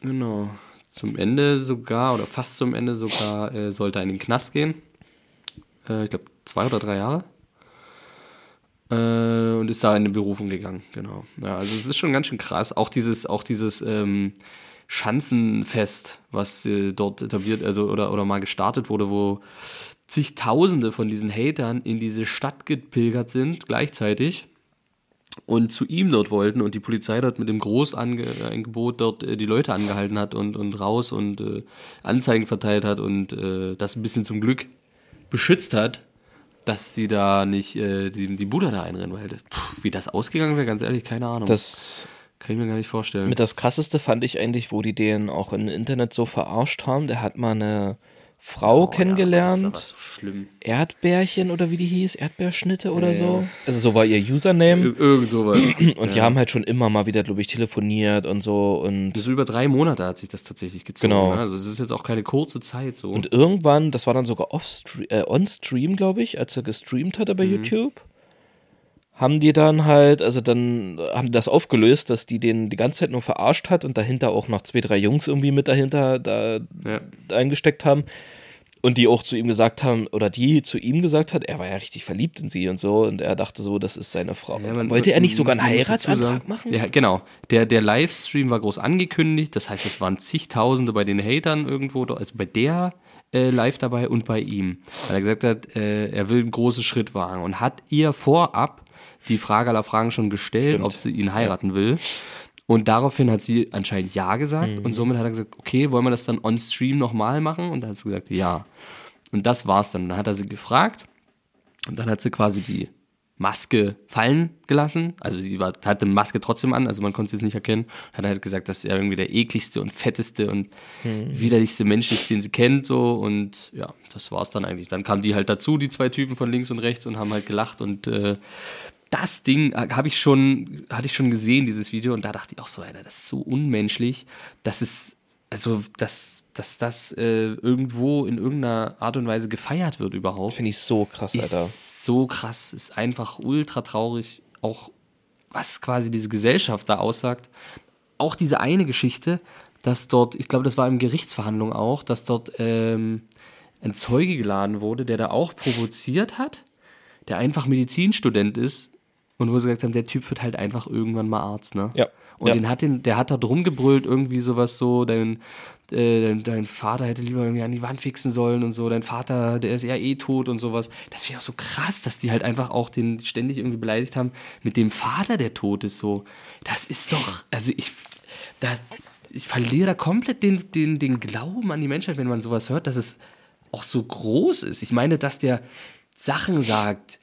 Genau. Zum Ende sogar, oder fast zum Ende sogar, äh, sollte er in den Knast gehen. Äh, ich glaube, zwei oder drei Jahre. Äh, und ist da in eine Berufung gegangen, genau. Ja, also es ist schon ganz schön krass. Auch dieses, auch dieses ähm, Schanzenfest, was äh, dort etabliert, also oder, oder mal gestartet wurde, wo zigtausende von diesen Hatern in diese Stadt gepilgert sind, gleichzeitig und zu ihm dort wollten und die Polizei dort mit dem Großangebot dort äh, die Leute angehalten hat und, und raus und äh, Anzeigen verteilt hat und äh, das ein bisschen zum Glück beschützt hat, dass sie da nicht äh, die, die Bude da einrennen, weil pff, wie das ausgegangen wäre, ganz ehrlich, keine Ahnung. Das kann ich mir gar nicht vorstellen. Mit das krasseste fand ich eigentlich, wo die den auch im Internet so verarscht haben. Der hat mal eine Frau Oh ja, kennengelernt. das ist aber so schlimm. Erdbärchen oder wie die hieß, Erdbeerschnitte oder Ja, so. ja. Also so war ihr Username. Ir irgend sowas. Und die haben halt schon immer mal wieder, glaube ich, telefoniert und so. Und, So über drei Monate hat sich das tatsächlich gezogen. Genau. Ne? Also es ist jetzt auch keine kurze Zeit so. und irgendwann, das war dann sogar äh, on Stream, glaube ich, als er gestreamt hatte Mhm. bei YouTube, haben die dann halt, also dann haben die das aufgelöst, dass die den die ganze Zeit nur verarscht hat und dahinter auch noch zwei, drei Jungs irgendwie mit dahinter da ja. eingesteckt haben und die auch zu ihm gesagt haben, oder die zu ihm gesagt hat, er war ja richtig verliebt in sie und so und er dachte so, das ist seine Frau. Ja, man- Wollte er nicht sogar einen Heiratsantrag machen? Ja, genau. Der, der Livestream war groß angekündigt, das heißt, es waren zigtausende bei den Hatern irgendwo, also bei der äh, live dabei und bei ihm. Weil er gesagt hat, äh, er will einen großen Schritt wagen und hat ihr vorab die Frage aller Fragen schon gestellt, Stimmt. ob sie ihn heiraten will. Und daraufhin hat sie anscheinend Ja gesagt Mhm. und somit hat er gesagt, okay, wollen wir das dann on Stream nochmal machen? Und dann hat sie gesagt, ja. Und das war's dann. Dann hat er sie gefragt und dann hat sie quasi die Maske fallen gelassen. Also sie war, hatte eine Maske trotzdem an, also man konnte sie jetzt nicht erkennen. Hat halt gesagt, dass er irgendwie der ekligste und fetteste und widerlichste Mensch ist, den sie kennt, so. Und ja, das war's dann eigentlich. Dann kamen die halt dazu, die zwei Typen von links und rechts, und haben halt gelacht. Und äh, das Ding habe ich schon, hatte ich schon gesehen, dieses Video, und da dachte ich auch so, Alter, das ist so unmenschlich. Das ist also dass, dass das äh, irgendwo in irgendeiner Art und Weise gefeiert wird überhaupt. Finde ich so krass, Alter. ist so krass, ist einfach ultra traurig, auch was quasi diese Gesellschaft da aussagt. Auch diese eine Geschichte, dass dort, ich glaube, das war in Gerichtsverhandlung auch, dass dort ähm, ein Zeuge geladen wurde, der da auch provoziert hat, der einfach Medizinstudent ist und wo sie gesagt haben, der Typ wird halt einfach irgendwann mal Arzt, ne? Ja. Und ja. den hat den, der hat da drum gebrüllt, irgendwie sowas so, dein, äh, dein, dein Vater hätte lieber irgendwie an die Wand fixen sollen und so, dein Vater, der ist ja eh tot und sowas. Das wäre auch so krass, dass die halt einfach auch den ständig irgendwie beleidigt haben mit dem Vater, der tot ist, so. Das ist doch, also ich, das, ich verliere da komplett den, den, den Glauben an die Menschheit, wenn man sowas hört, dass es auch so groß ist. Ich meine, dass der Sachen sagt,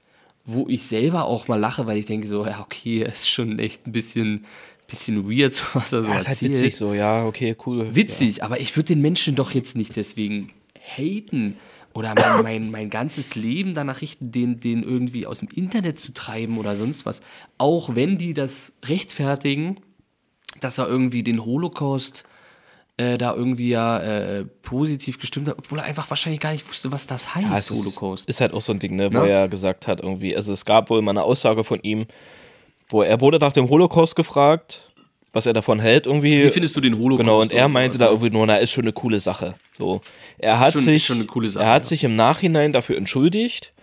wo ich selber auch mal lache, weil ich denke so, ja, okay, ist schon echt ein bisschen, bisschen weird, so was er so Ja, ist halt erzählt. witzig so, ja, okay, cool. Witzig, aber ich würde den Menschen doch jetzt nicht deswegen haten oder mein, mein, mein ganzes Leben danach richten, den, den irgendwie aus dem Internet zu treiben oder sonst was. Auch wenn die das rechtfertigen, dass er irgendwie den Holocaust äh, da irgendwie ja äh, positiv gestimmt hat, obwohl er einfach wahrscheinlich gar nicht wusste, was das heißt, Ja, es ist, Holocaust. ist halt auch so ein Ding, ne, wo Ne? er gesagt hat, irgendwie, also es gab wohl mal eine Aussage von ihm, wo er wurde nach dem Holocaust gefragt, was er davon hält, irgendwie. Wie findest du den Holocaust? Genau, und er meinte da irgendwie nur, na, ist schon eine coole Sache. So. Er hat Schon- sich, schon eine coole Sache, er hat ja. sich im Nachhinein dafür entschuldigt,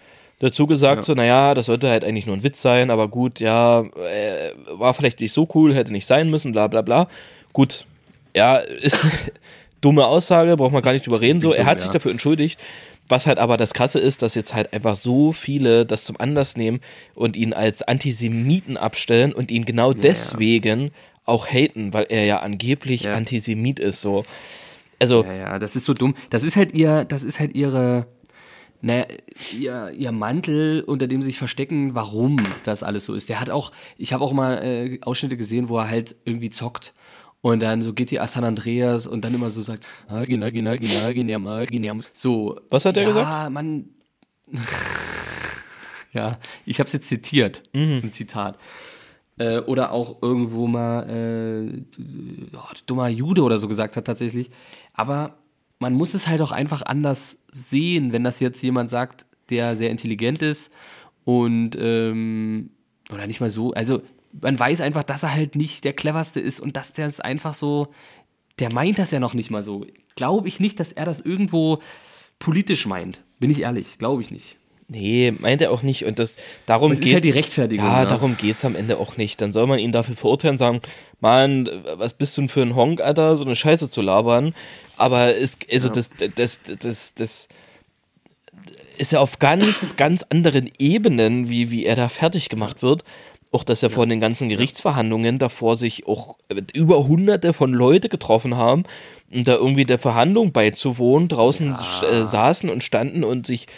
dazu gesagt, so, naja, das sollte halt eigentlich nur ein Witz sein, aber gut, ja, äh, war vielleicht nicht so cool, hätte nicht sein müssen, bla bla bla. Gut, ja, ist eine dumme Aussage, braucht man gar nicht drüber reden. So, er hat sich ja. dafür entschuldigt. Was halt aber das Krasse ist, dass jetzt halt einfach so viele das zum Anlass nehmen und ihn als Antisemiten abstellen und ihn genau deswegen auch haten, weil er ja angeblich Ja. Antisemit ist. So. Also, Ja, ja, das ist so dumm. Das ist halt ihr, das ist halt ihre, naja, ihr, ihr Mantel, unter dem sie sich verstecken, warum das alles so ist. Der hat auch, ich habe auch mal äh, Ausschnitte gesehen, wo er halt irgendwie zockt. Und dann so GTA San Andreas und dann immer so sagt, ah. So. Was hat der ja, gesagt? Ja, man. ja, ich habe es jetzt zitiert. Mhm. Das ist ein Zitat. Äh, oder auch irgendwo mal äh, ja, dummer Jude oder so gesagt hat tatsächlich. Aber man muss es halt auch einfach anders sehen, wenn das jetzt jemand sagt, der sehr intelligent ist und ähm, oder nicht mal so. Also man weiß einfach, dass er halt nicht der cleverste ist und dass der es einfach so, der meint das ja noch nicht mal so. Glaube ich nicht, dass er das irgendwo politisch meint. Bin ich ehrlich, glaube ich nicht. nee, meint er auch nicht. Und das, darum Es ist halt die Rechtfertigung, Ja, ne? darum geht es am Ende auch nicht. Dann soll man ihn dafür verurteilen und sagen, Mann, was bist du denn für ein Honk, Alter, so eine Scheiße zu labern. Aber es, also das, das, das, das ist ja auf ganz, ganz anderen Ebenen, wie, wie er da fertig gemacht wird. Auch, dass er vor den ganzen Gerichtsverhandlungen davor sich auch über hunderte von Leute getroffen haben und da irgendwie der Verhandlung beizuwohnen, draußen äh, saßen und standen und sich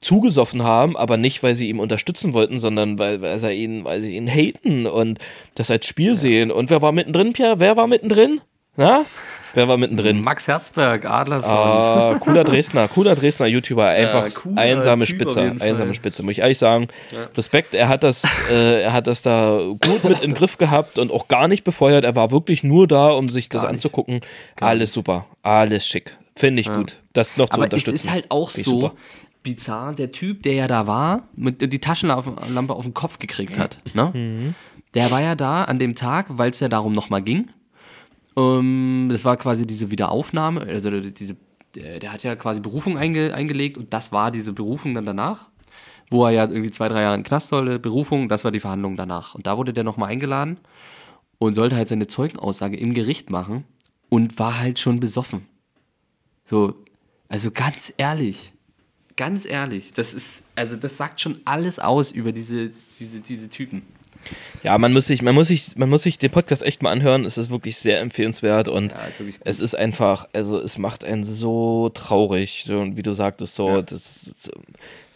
zugesoffen haben, aber nicht, weil sie ihm unterstützen wollten, sondern weil, weil, sie, ihn, weil sie ihn haten und das als Spiel sehen. Und wer war mittendrin, Pierre? Wer war mittendrin? Na? Wer war mittendrin? Max Herzberg, Adlerson. Ah, cooler Dresdner, cooler Dresdner YouTuber, einfach cooler einsame Typ Spitze, einsame Spitze, muss ich ehrlich sagen. Respekt, er hat das, äh, er hat das da gut mit im Griff gehabt und auch gar nicht befeuert. Er war wirklich nur da, um sich das Gar anzugucken. Alles super, alles schick, finde ich gut. Das noch zu Aber es unterstützen. ist halt auch so super. bizarr, der Typ, der ja da war, mit die Taschenlampe auf den Kopf gekriegt hat, ne? Mhm. Der war ja da an dem Tag, weil es ja darum nochmal ging. Ähm, das war quasi diese Wiederaufnahme, also diese, der, der hat ja quasi Berufung einge, eingelegt und das war diese Berufung dann danach, wo er ja irgendwie zwei, drei Jahre in Knast sollte, Berufung, das war die Verhandlung danach. Und da wurde der nochmal eingeladen und sollte halt seine Zeugenaussage im Gericht machen und war halt schon besoffen. So, also ganz ehrlich, ganz ehrlich, das ist, also das sagt schon alles aus über diese, diese, diese Typen. Ja, man muss sich, man muss sich, man muss sich den Podcast echt mal anhören. Es ist wirklich sehr empfehlenswert und Ja, ist wirklich es ist einfach, also es macht einen so traurig, so, und wie du sagtest, so, das, ist-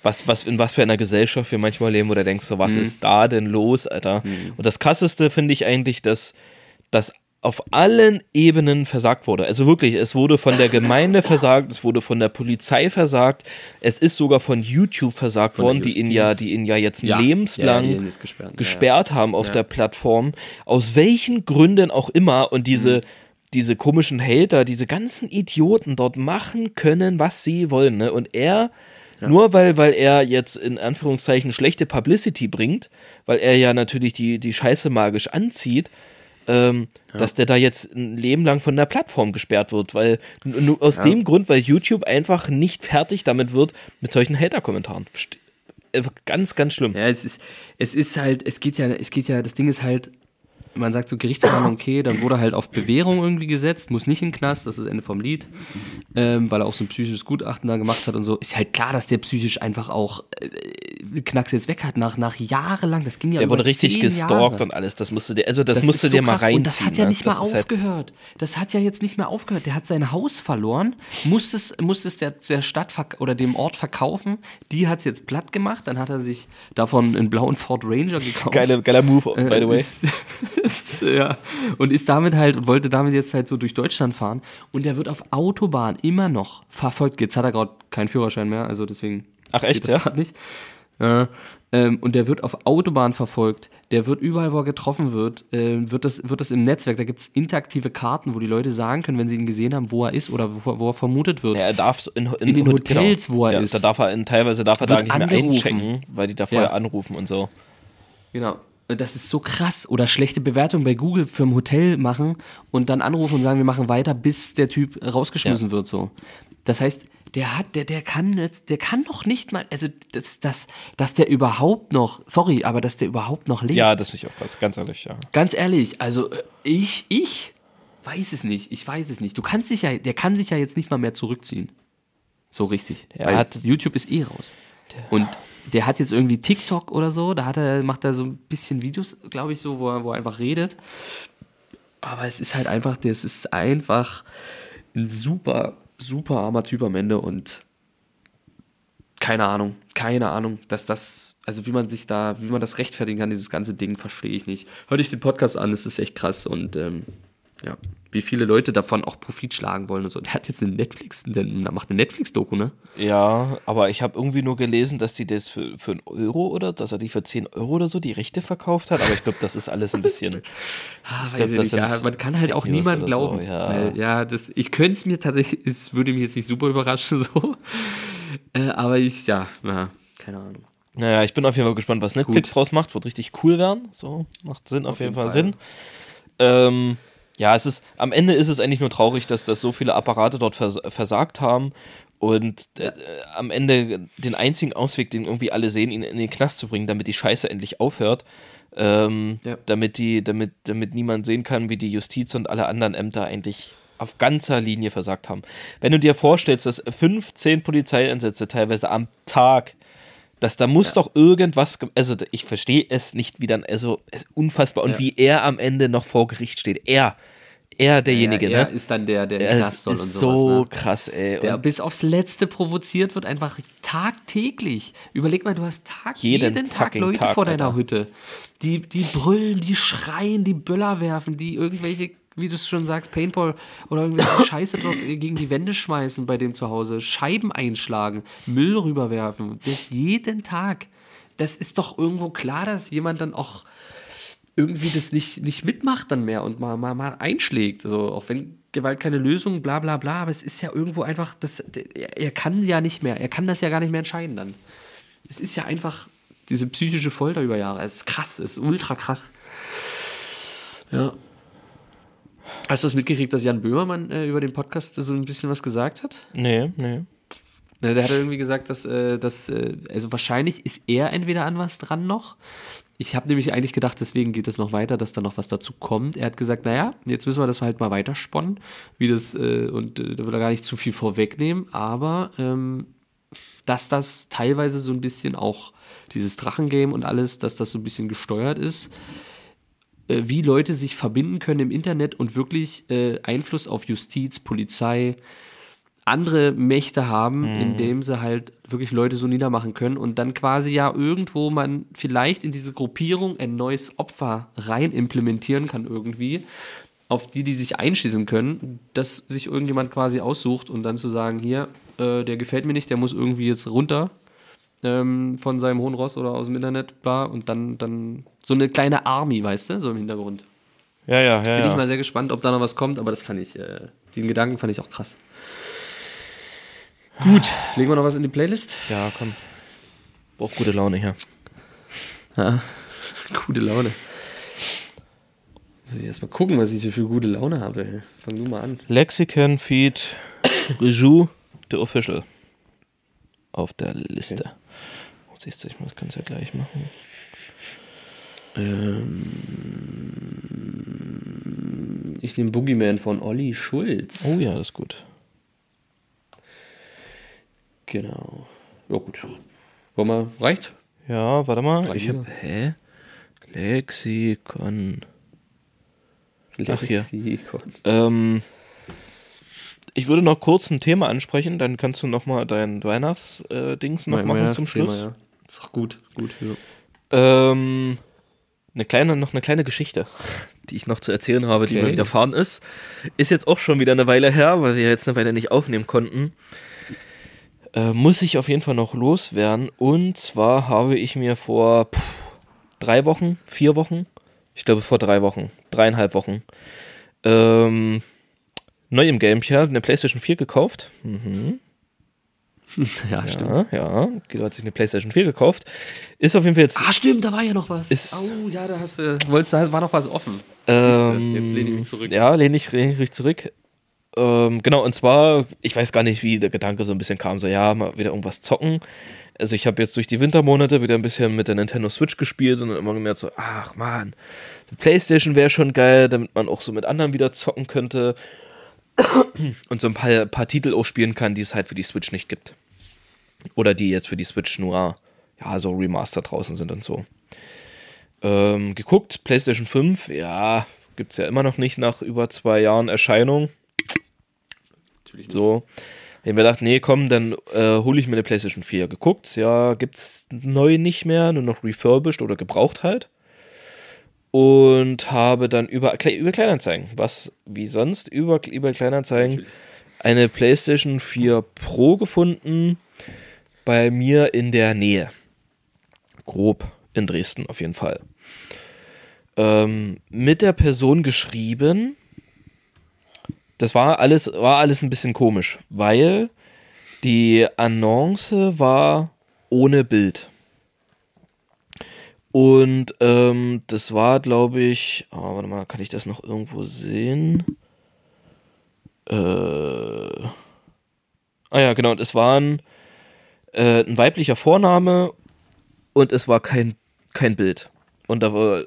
was, was, in was für einer Gesellschaft wir manchmal leben, wo du denkst, so, was Mhm. ist da denn los, Alter? Und das krasseste finde ich eigentlich, dass, dass auf allen Ebenen versagt wurde. Also wirklich, es wurde von der Gemeinde versagt, es wurde von der Polizei versagt, es ist sogar von YouTube versagt Von worden, die ihn ja, die ihn ja jetzt Ja. lebenslang Ja, gesperrt. Ja, ja. gesperrt haben auf Ja. der Plattform, aus welchen Gründen auch immer und diese, diese komischen Hater, diese ganzen Idioten dort machen können, was sie wollen. Ne? Und er, nur weil, weil er jetzt in Anführungszeichen schlechte Publicity bringt, weil er ja natürlich die, die Scheiße magisch anzieht, ähm, dass der da jetzt ein Leben lang von der Plattform gesperrt wird, weil nur aus dem Grund, weil YouTube einfach nicht fertig damit wird mit solchen Hater-Kommentaren. Äh, Ganz, ganz schlimm. Ja, es ist, es ist halt, es geht ja, es geht ja, das Ding ist halt, man sagt so Gerichtsverhandlung, okay, dann wurde halt auf Bewährung irgendwie gesetzt, muss nicht in den Knast, das ist das Ende vom Lied, ähm, weil er auch so ein psychisches Gutachten da gemacht hat und so. Ist halt klar, dass der psychisch einfach auch äh, Knacks jetzt weg hat, nach, nach jahrelang, das ging ja Der wurde richtig gestalkt Jahre. und alles. Das musst du dir, also das, musst du ist dir so mal krass. reinziehen. Und das hat ja ne? nicht mal Das ist halt- aufgehört. Das hat ja jetzt nicht mehr aufgehört. Der hat sein Haus verloren, musste es, musste es der, der Stadt oder dem Ort verkaufen. Die hat es jetzt platt gemacht. Dann hat er sich davon einen blauen Ford Ranger gekauft. Geile, geiler Move, by the way. Äh, Ist, ist, ja. Und ist damit halt und wollte damit jetzt halt so durch Deutschland fahren. Und der wird auf Autobahn immer noch verfolgt. Jetzt hat er gerade keinen Führerschein mehr, also deswegen. Ach, echt, geht das ja? nicht. Ja. Ähm, und der wird auf Autobahn verfolgt. Der wird überall, wo er getroffen wird, äh, wird, das, wird das im Netzwerk. Da gibt es interaktive Karten, wo die Leute sagen können, wenn sie ihn gesehen haben, wo er ist oder wo, wo er vermutet wird. Ja, er darf in, in, In den Hot- Hotels, wo er ja, ist. Da darf er in, teilweise darf er da nicht mehr angerufen. einchecken, weil die da vorher anrufen und so. Genau. Das ist so krass. Oder schlechte Bewertungen bei Google für ein Hotel machen und dann anrufen und sagen, wir machen weiter, bis der Typ rausgeschmissen wird. So. Das heißt, der hat, der, der kann jetzt, der kann doch nicht mal, also das, das, dass der überhaupt noch, sorry, aber dass der überhaupt noch lebt. Ja, das finde ich auch krass, ganz ehrlich, ja. Ganz ehrlich, also äh, ich, ich weiß es nicht. Ich weiß es nicht. Du kannst dich ja, der kann sich ja jetzt nicht mal mehr zurückziehen. So richtig. Weil hat- YouTube ist eh raus. Und der hat jetzt irgendwie TikTok oder so, da hat er, macht er so ein bisschen Videos, glaube ich, so, wo er, wo er einfach redet. Aber es ist halt einfach, das ist einfach ein super, super armer Typ am Ende und keine Ahnung, keine Ahnung, dass das, also wie man sich da, wie man das rechtfertigen kann, dieses ganze Ding, verstehe ich nicht. Hör dich den Podcast an, es ist echt krass und ähm, ja, wie viele Leute davon auch Profit schlagen wollen und so. Der hat jetzt eine Netflix, der macht eine Netflix-Doku, ne? Ja, aber ich habe irgendwie nur gelesen, dass die das für, für einen Euro oder, dass er die für 10 Euro oder so die Rechte verkauft hat, aber ich glaube, das ist alles ein bisschen. Ah, Ich glaub, das. Ja, man kann halt auch niemand glauben. so, ja. Weil, ja, das, ich könnte es mir tatsächlich, es würde mich jetzt nicht super überraschen, so. Äh, aber ich, ja, na, keine Ahnung. Naja, ich bin auf jeden Fall gespannt, was Netflix Gut. draus macht. Wird richtig cool werden. So, macht Sinn, auf, jeden, jeden Fall, Fall. Sinn. Ähm, ja, es ist, am Ende ist es eigentlich nur traurig, dass, dass so viele Apparate dort vers versagt haben und äh, am Ende den einzigen Ausweg, den irgendwie alle sehen, ihn in den Knast zu bringen, damit die Scheiße endlich aufhört. Ähm, Ja. damit, die, damit, damit niemand sehen kann, wie die Justiz und alle anderen Ämter eigentlich auf ganzer Linie versagt haben. Wenn du dir vorstellst, dass 15 Polizeieinsätze teilweise am Tag dass da muss doch irgendwas, ge- also ich verstehe es nicht, wie dann, also es ist unfassbar und Ja. wie er am Ende noch vor Gericht steht. Er, er derjenige, ja, er ne? ist dann der, der Er Knast ist, soll und sowas, so ne? krass, ey. Der Und bis aufs Letzte provoziert wird, einfach tagtäglich. Überleg mal, du hast Tag, Jeden jeden, Tag Leute Tag, vor deiner Alter. Hütte. Die, die brüllen, die schreien, die Böller werfen, die irgendwelche, wie du es schon sagst, Paintball oder irgendwelche Scheiße dort gegen die Wände schmeißen bei dem zu Hause, Scheiben einschlagen, Müll rüberwerfen. Das jeden Tag. Das ist doch irgendwo klar, dass jemand dann auch irgendwie das nicht, nicht mitmacht dann mehr und mal, mal, mal einschlägt. Also auch wenn Gewalt keine Lösung, bla bla bla, aber es ist ja irgendwo einfach, das, er, er kann ja nicht mehr, er kann das ja gar nicht mehr entscheiden dann. Es ist ja einfach diese psychische Folter über Jahre. Es ist krass, es ist ultra krass. Ja. Hast du es mitgekriegt, dass Jan Böhmermann äh, über den Podcast so ein bisschen was gesagt hat? nee, nee. Ja, der hat irgendwie gesagt, dass, äh, dass äh, also wahrscheinlich ist er entweder an was dran noch. Ich habe nämlich eigentlich gedacht, deswegen geht es noch weiter, dass da noch was dazu kommt. Er hat gesagt, naja, jetzt müssen wir das halt mal weitersponnen, wie das, äh, und äh, da will er gar nicht zu viel vorwegnehmen, aber ähm, dass das teilweise so ein bisschen auch dieses Drachengame und alles, dass das so ein bisschen gesteuert ist, äh, wie Leute sich verbinden können im Internet und wirklich äh, Einfluss auf Justiz, Polizei, andere Mächte haben, indem sie halt wirklich Leute so niedermachen können und dann quasi ja irgendwo man vielleicht in diese Gruppierung ein neues Opfer rein implementieren kann irgendwie, auf die die sich einschießen können, dass sich irgendjemand quasi aussucht und dann zu sagen, hier, äh, der gefällt mir nicht, der muss irgendwie jetzt runter ähm, von seinem hohen Ross oder aus dem Internet, bla, und dann, dann so eine kleine Army, weißt du, so im Hintergrund. Ja, ja, ja. Bin ich ja. mal sehr gespannt, ob da noch was kommt, aber das fand ich, äh, den Gedanken fand ich auch krass. Gut, legen wir noch was in die Playlist? ja komm. Braucht gute Laune hier. Ja, gute Laune. Muss ich erst mal gucken, was ich für gute Laune habe. Fang du mal an. Lexicon Feed Rejou, The Official. Auf der Liste. Oh, siehst du, ich muss ganz ja gleich machen. Ähm, ich nehme Boogeyman von Olli Schulz. Oh ja, das ist gut. Genau. Ja, gut. Wollen wir, reicht? Ja, warte mal. Drei Ich hab, Lieder. hä? Lexikon. Ach, hier. Lexikon. Ähm, ich würde noch kurz ein Thema ansprechen, dann kannst du noch mal dein Weihnachtsdings noch Mein machen zum Schluss. Ja. Ist doch gut, gut. Ja. Ähm, eine kleine, noch eine kleine Geschichte, die ich noch zu erzählen habe, die Okay. mir widerfahren ist. Ist jetzt auch schon wieder eine Weile her, weil wir jetzt eine Weile nicht aufnehmen konnten. Äh, muss ich auf jeden Fall noch loswerden. Und zwar habe ich mir vor pff, drei Wochen, vier Wochen, ich glaube vor drei Wochen, dreieinhalb Wochen, ähm, neu im Gamepad eine PlayStation 4 gekauft. Mhm. ja, stimmt. Ja, ja. Guido hat sich eine PlayStation 4 gekauft. Ist auf jeden Fall jetzt Ah, stimmt, da war ja noch was. Ist- oh, ja, da hast du, wolltest, da war noch was offen. Siehste, Ähm, jetzt lehne ich mich zurück. Ja, lehne ich, lehne ich mich zurück. Ähm, genau, und zwar, ich weiß gar nicht, wie der Gedanke so ein bisschen kam, so ja, mal wieder irgendwas zocken. Also ich habe jetzt durch die Wintermonate wieder ein bisschen mit der Nintendo Switch gespielt und immer gemerkt so, ach man, die Playstation wäre schon geil, damit man auch so mit anderen wieder zocken könnte und so ein paar, paar Titel auch spielen kann, die es halt für die Switch nicht gibt. Oder die jetzt für die Switch nur, ja, so Remaster draußen sind und so. Ähm, geguckt, PlayStation 5, ja, gibt's ja immer noch nicht nach über zwei Jahren Erscheinung. Natürlich nicht. So. Ich hab mir gedacht, nee, komm, dann äh, hole ich mir eine PlayStation 4. Geguckt, ja, gibt's neu nicht mehr, nur noch refurbished oder gebraucht halt. Und habe dann über, über Kleinanzeigen, was wie sonst über, über Kleinanzeigen, Natürlich. eine PlayStation 4 Pro gefunden bei mir in der Nähe. Grob in Dresden auf jeden Fall. Ähm, mit der Person geschrieben. Das war alles, war alles ein bisschen komisch, weil die Annonce war ohne Bild. Und ähm, das war, glaube ich, oh, warte mal, kann ich das noch irgendwo sehen? Äh, ah ja, genau, es war ein, äh, ein weiblicher Vorname und es war kein, kein Bild. Und da war,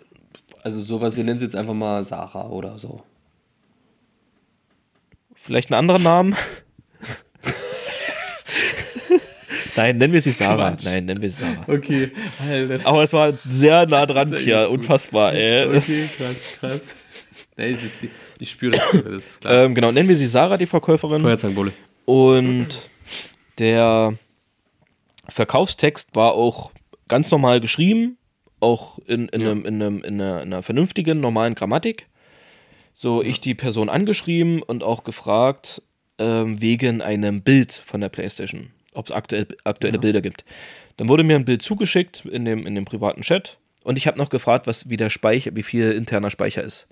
Also sowas, wir nennen es jetzt einfach mal Sarah oder so. vielleicht einen anderen Namen. Nein, nennen wir sie Sarah. Quatsch. Nein, nennen wir sie Sarah. Okay, Alter. Aber es war sehr nah dran, Pia. Unfassbar, ey. Okay, krass, krass. Nee, das ist die, ich spüre das, das ist klar. Ähm, genau, nennen wir sie Sarah, die Verkäuferin. Feuerzangenbowle. Und der Verkaufstext war auch ganz normal geschrieben, auch in, in, Ja. einem, in, einem, in, einer, in einer vernünftigen, normalen Grammatik. So, ich die Person angeschrieben und auch gefragt, ähm, wegen einem Bild von der Playstation, ob es aktuell, aktuelle Ja. Bilder gibt. Dann wurde mir ein Bild zugeschickt in dem, in dem privaten Chat und ich habe noch gefragt, was wie der Speicher, wie viel interner Speicher ist.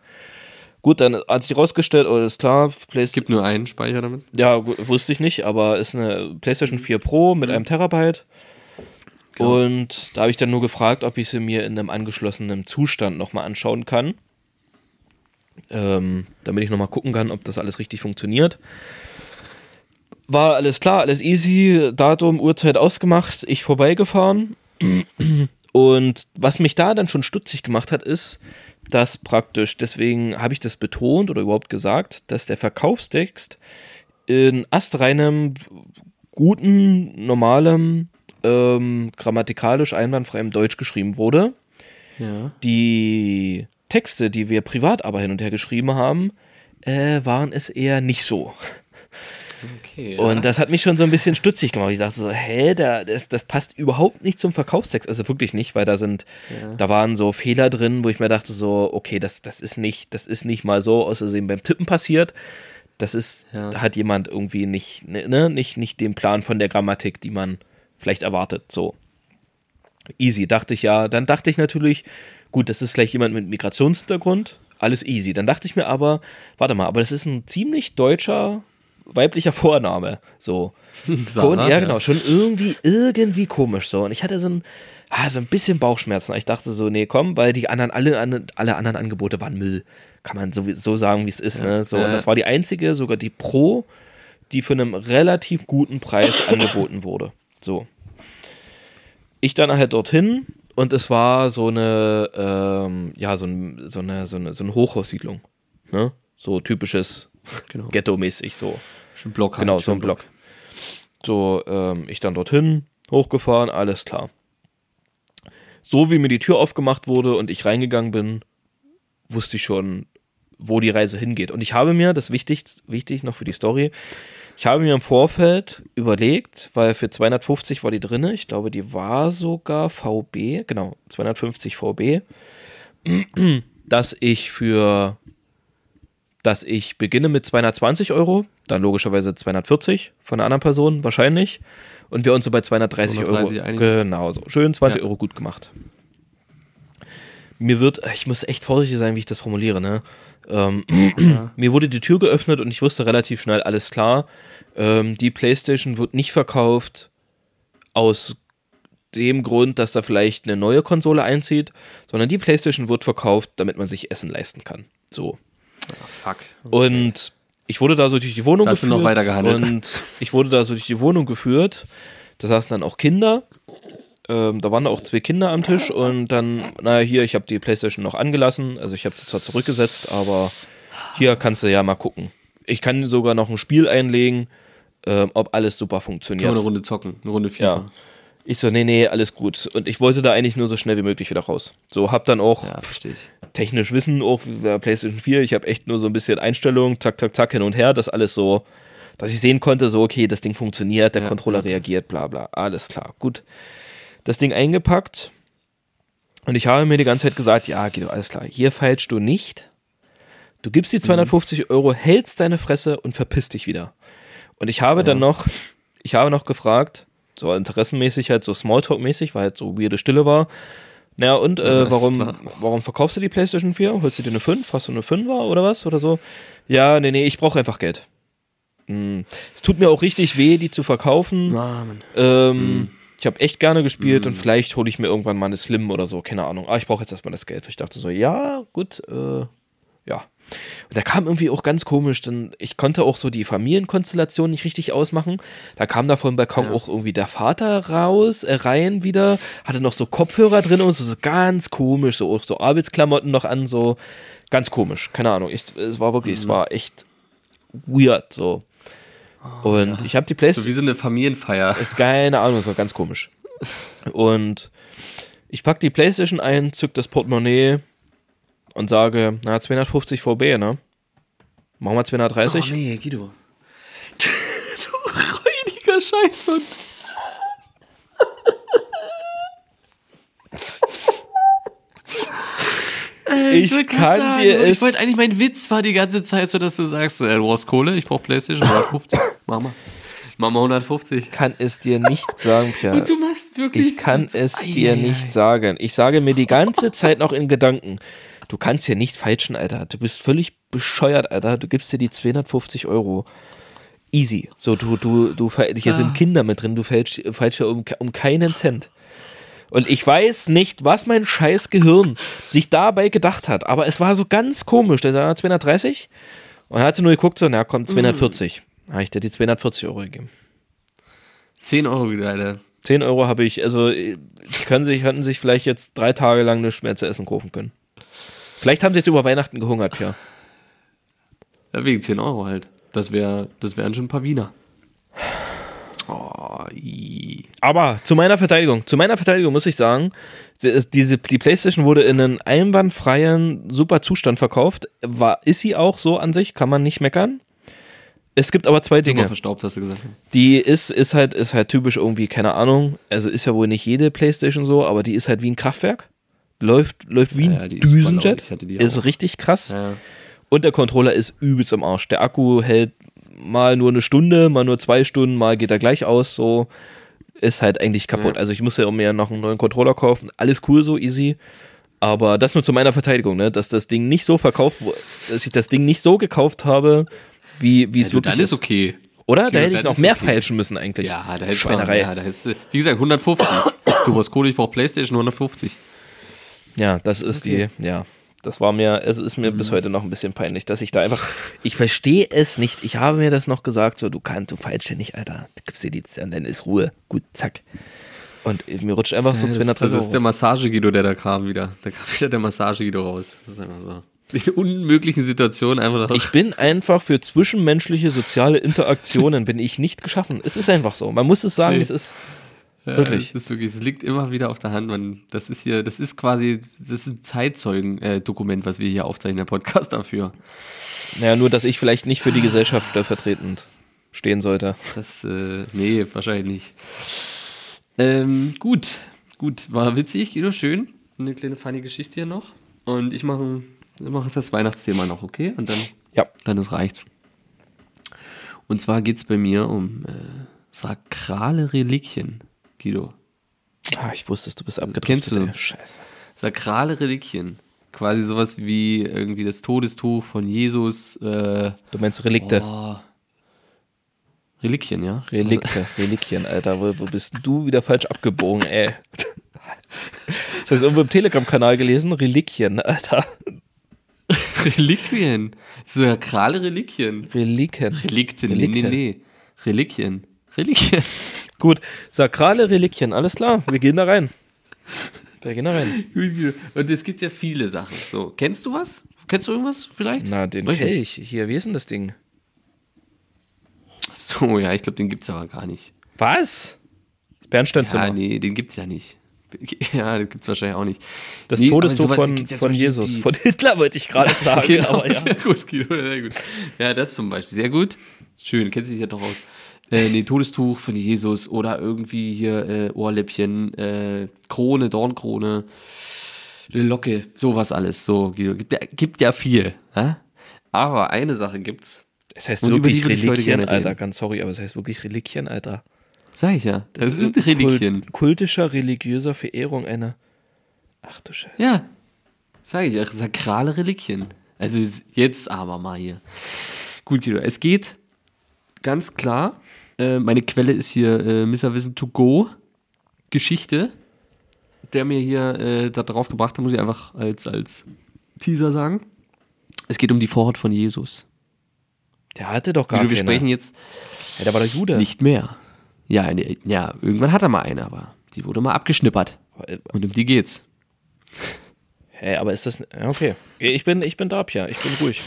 Gut, dann hat sich rausgestellt, oh, ist klar, Es PlayStation. gibt nur einen Speicher damit. Ja, wusste ich nicht, aber ist eine PlayStation 4 Pro mit einem Terabyte. Genau. Und da habe ich dann nur gefragt, ob ich sie mir in einem angeschlossenen Zustand nochmal anschauen kann. Ähm, damit ich nochmal gucken kann, ob das alles richtig funktioniert. War alles klar, alles easy, Datum, Uhrzeit ausgemacht, ich vorbeigefahren. Und was mich da dann schon stutzig gemacht hat, ist, dass praktisch, deswegen habe ich das betont oder überhaupt gesagt, dass der Verkaufstext in astreinem, guten, normalem, ähm, grammatikalisch einwandfreiem Deutsch geschrieben wurde. Ja. Die Texte, die wir privat aber hin und her geschrieben haben, äh, waren es eher nicht so. Okay. Und das hat mich schon so ein bisschen stutzig gemacht. Ich dachte so, hä, da, das, das passt überhaupt nicht zum Verkaufstext. Also wirklich nicht, weil da sind, Ja. da waren so Fehler drin, wo ich mir dachte so, okay, das, das ist nicht, das ist nicht mal so aus Versehen beim Tippen passiert. Das ist, Ja. da hat jemand irgendwie nicht, ne, ne, nicht, nicht den Plan von der Grammatik, die man vielleicht erwartet. So. Easy, dachte ich ja. Dann dachte ich natürlich, gut, das ist vielleicht jemand mit Migrationshintergrund, alles easy. Dann dachte ich mir aber, warte mal, aber das ist ein ziemlich deutscher weiblicher Vorname. So. Sarah, Und, ja, genau, schon irgendwie, irgendwie komisch so. Und ich hatte so ein, ah, so ein bisschen Bauchschmerzen. Ich dachte so, nee, komm, weil die anderen, alle, alle anderen Angebote waren Müll. Kann man so, so sagen, wie es ist, ne? So, und Ja. das war die einzige, sogar die Pro, die für einen relativ guten Preis angeboten wurde. So. Ich dann halt dorthin und es war so eine, ähm, ja, so, ein, so, eine, so, eine, so eine Hochhaussiedlung. Ne? So typisches Genau. Ghetto-mäßig so. Schon Block halt, Genau, so ein Block. So, ähm, ich dann dorthin, hochgefahren, alles klar. So wie mir die Tür aufgemacht wurde und ich reingegangen bin, wusste ich schon, wo die Reise hingeht. Und ich habe mir, das ist wichtig, wichtig noch für die Story, ich habe mir im Vorfeld überlegt, weil für 250 war die drinne, ich glaube, die war sogar VB, genau, 250 VB, dass ich für, dass ich beginne mit 220 Euro, dann logischerweise 240 von einer anderen Person wahrscheinlich und wir uns so bei 230, 230 Euro, genau so, schön 20 Ja. Euro gut gemacht. Mir wird, ich muss echt vorsichtig sein, wie ich das formuliere, ne? Ähm, Mir wurde die Tür geöffnet und ich wusste relativ schnell, alles klar, ähm, die Playstation wird nicht verkauft aus dem Grund, dass da vielleicht eine neue Konsole einzieht, sondern die Playstation wird verkauft, damit man sich Essen leisten kann. So. Fuck. Und ich wurde da so durch die Wohnung Da hast du geführt. noch weiter gehandelt. Und ich wurde da so durch die Wohnung geführt. Da saßen dann auch Kinder. Ähm, da waren auch zwei Kinder am Tisch und dann, naja, hier, ich habe die Playstation noch angelassen. Also ich habe sie zwar zurückgesetzt, aber hier kannst du ja mal gucken. Ich kann sogar noch ein Spiel einlegen, ähm, ob alles super Können wir funktioniert. eine Runde zocken, eine Runde FIFA. Ja. Ich so, nee, nee, alles gut. Und ich wollte da eigentlich nur so schnell wie möglich wieder raus. So, hab dann auch Ja, technisch Wissen, auch wie bei PlayStation 4. Ich habe echt nur so ein bisschen Einstellungen, zack, zack, zack, hin und her. Das alles so, dass ich sehen konnte, so, okay, das Ding funktioniert, der Ja, Controller ja. reagiert, bla, bla. Alles klar, gut. Das Ding eingepackt. Und ich habe mir die ganze Zeit gesagt, ja, Guido, alles klar, hier feilst du nicht. Du gibst die Mhm. 250 Euro, hältst deine Fresse und verpisst dich wieder. Und ich habe dann noch, ich habe noch gefragt, so interessenmäßig halt, so Smalltalk-mäßig, weil halt so weirde Stille war. Naja, und äh, warum, warum verkaufst du die PlayStation 4? Holst du dir eine 5? Hast du eine 5er oder was? Oder so? Ja, nee, nee, ich brauche einfach Geld. Hm. Es tut mir auch richtig weh, die zu verkaufen. Ähm, Ich habe echt gerne gespielt und vielleicht hole ich mir irgendwann mal eine Slim oder so, keine Ahnung. Aber ich brauche jetzt erstmal das Geld. Ich dachte so, ja, gut, äh, ja. Und da kam irgendwie auch ganz komisch, denn ich konnte auch so die Familienkonstellation nicht richtig ausmachen. Da kam da vom Balkon Ja. auch irgendwie der Vater raus, äh, rein wieder, hatte noch so Kopfhörer drin und so, so ganz komisch, so auch so Arbeitsklamotten noch an, so ganz komisch. Keine Ahnung. Ich, es war wirklich, es war echt weird, so. Und ich habe die Playstation. So wie so eine Familienfeier. Ist keine Ahnung, ist doch ganz komisch. Und ich pack die Playstation ein, zück das Portemonnaie und sage, na, 250 VB, ne? Machen wir 230? Oh nee, Guido. du räudiger Scheißhund. ich wollt grad kann sagen, dir so, es. Ich wollte eigentlich, mein Witz war die ganze Zeit so, dass du sagst, so, ey, du brauchst Kohle, ich brauch Playstation 150. Mach mal. Mach mal 150. kann es dir nicht sagen, Pia. Und du machst wirklich. Ich kann es Ei, dir ei, nicht ei. sagen. Ich sage mir die ganze Zeit noch in Gedanken, du kannst hier nicht falschen, Alter. Du bist völlig bescheuert, Alter. Du gibst dir die 250 Euro. Easy. So, du, du, du, hier Ah. sind Kinder mit drin, du fälschst, fälschst ja um, um keinen Cent. Und ich weiß nicht, was mein scheiß Gehirn sich dabei gedacht hat, aber es war so ganz komisch. Der sagt 230 und dann hat sie nur geguckt, so, na komm, 240. Mm. Habe ich dir die 240 Euro gegeben. 10 Euro wieder, Alter. 10 Euro habe ich, also die können sich, hätten sich vielleicht jetzt drei Tage lang mehr zu essen kaufen können. Vielleicht haben sie jetzt über Weihnachten gehungert, Pia. Ja, wegen 10 Euro halt. Das wär, das wären schon ein paar Wiener. Oh. Aber zu meiner Verteidigung, zu meiner Verteidigung muss ich sagen, ist- diese, die Playstation wurde in einen einwandfreien, super Zustand verkauft. War, ist sie auch so an sich, kann man nicht meckern. Es gibt aber zwei Super Dinge. verstaubt, hast du gesagt. Die ist, ist halt, ist halt typisch irgendwie, keine Ahnung. Also ist ja wohl nicht jede Playstation so, aber die ist halt wie ein Kraftwerk. Läuft, läuft wie ein Ja, ja, ist. Düsenjet. Ist auch. richtig krass. Ja. Und der Controller ist übelst im Arsch. Der Akku hält mal nur eine Stunde, mal nur zwei Stunden, mal geht er gleich aus. So ist halt eigentlich kaputt. Ja. Also ich muss ja mir noch einen neuen Controller kaufen. Alles cool so, easy. Aber das nur zu meiner Verteidigung, ne? dass das Ding nicht so verkauft, dass ich das Ding nicht so gekauft habe, wie, wie es Du, wirklich dann ist okay. Oder? Da Ja, hätte ich noch ist mehr okay. feilschen müssen eigentlich. Ja, da hättest du, ja, da hättest wie gesagt, 150. du brauchst Kohle, ich brauch Playstation 150. Ja, das ist die, ja. Das war mir, es ist mir Mhm. bis heute noch ein bisschen peinlich, dass ich da einfach, ich verstehe es nicht. Ich habe mir das noch gesagt, so, du kannst, du feilst ja nicht, Alter. Du gibst dir die, und dann ist Ruhe. Gut, zack. Und mir rutscht einfach so das, 200 das ist Euro der raus. Massageguido, der da kam wieder. Da kam wieder der Massageguido raus. Das ist einfach so. In unmöglichen Situationen einfach noch. Ich bin einfach für zwischenmenschliche soziale Interaktionen bin ich nicht geschaffen. Es ist einfach so. Man muss es sagen, Nee. es ist. Ja, Wirklich. Das ist wirklich, es liegt immer wieder auf der Hand. Man, das ist hier, das ist quasi, das ist ein Zeitzeugen-Dokument, was wir hier aufzeichnen, der Podcast dafür. Naja, nur, dass ich vielleicht nicht für die Gesellschaft stellvertretend stehen sollte. Das, äh, nee, wahrscheinlich nicht. Ähm, gut, gut, war witzig, Guido, schön. Eine kleine funny Geschichte hier noch. Und ich mache mache das Weihnachtsthema noch, okay? Und dann, Ja. dann das reicht's. Und zwar geht's bei mir um äh, sakrale Reliquien, Guido. Ah, ich wusste du bist abgedriftet. Kennst du? ey. Scheiße. Sakrale Reliquien. Quasi sowas wie irgendwie das Todestuch von Jesus. Äh, Du meinst Relikte. oh, Reliquien, ja? Relikte, Reliquien, Alter. Wo, wo bist du wieder falsch abgebogen, ey? Das heißt, irgendwo im Telegram-Kanal gelesen, Reliquien, Alter. Reliquien. Sakrale Reliquien. Reliquien. Relikte, nee, nee, nee. Reliquien. Reliquien. Gut, sakrale Reliquien, alles klar, wir gehen da rein. Wir gehen da rein. Und es gibt ja viele Sachen. So, kennst du was? Kennst du irgendwas vielleicht? Na, den Weiß ich. Hier, wie ist denn das Ding? So, ja, ich glaube, den gibt's aber gar nicht. Was? Das Bernsteinzimmer. Ja, nee, den gibt's ja nicht. Ja, den gibt's wahrscheinlich auch nicht. Das Nee, sowas von, ja von Jesus. die- Von Hitler wollte ich gerade sagen. Genau, aber ja. sehr gut, Guido, sehr gut. Ja, das zum Beispiel, sehr gut. Schön, kennst du dich ja doch aus. Äh, nee, Todestuch von Jesus oder irgendwie hier äh, Ohrläppchen, äh, Krone, Dornkrone, eine Locke, sowas alles. So, Guido, gibt ja, gibt ja viel. Ja? Aber eine Sache gibt's, Es heißt Und wirklich Reliquien, Alter. Ganz sorry, aber es heißt wirklich Reliquien, Alter. sag ich ja, das, sind Kult- Reliquien. kultischer, religiöser Verehrung einer. Ach du Scheiße. Ja, sag ich ja, sakrale Reliquien. Also jetzt aber mal hier. Gut, Guido, es geht ganz klar. Äh, meine Quelle ist hier äh, Mr. Wissen to Go Geschichte, der mir hier äh, da drauf gebracht hat, muss ich einfach als, als Teaser sagen. Es geht um die Vorhaut von Jesus. Der hatte doch gar Guido, wir keine. sprechen jetzt Ja, der war der Jude. nicht mehr. Ja, eine, ja, irgendwann hat er mal eine, aber die wurde mal abgeschnippert. Äh, Und um die geht's. Hä, aber ist das. Okay. Ich bin, ich bin da, Pia. Ich bin ruhig.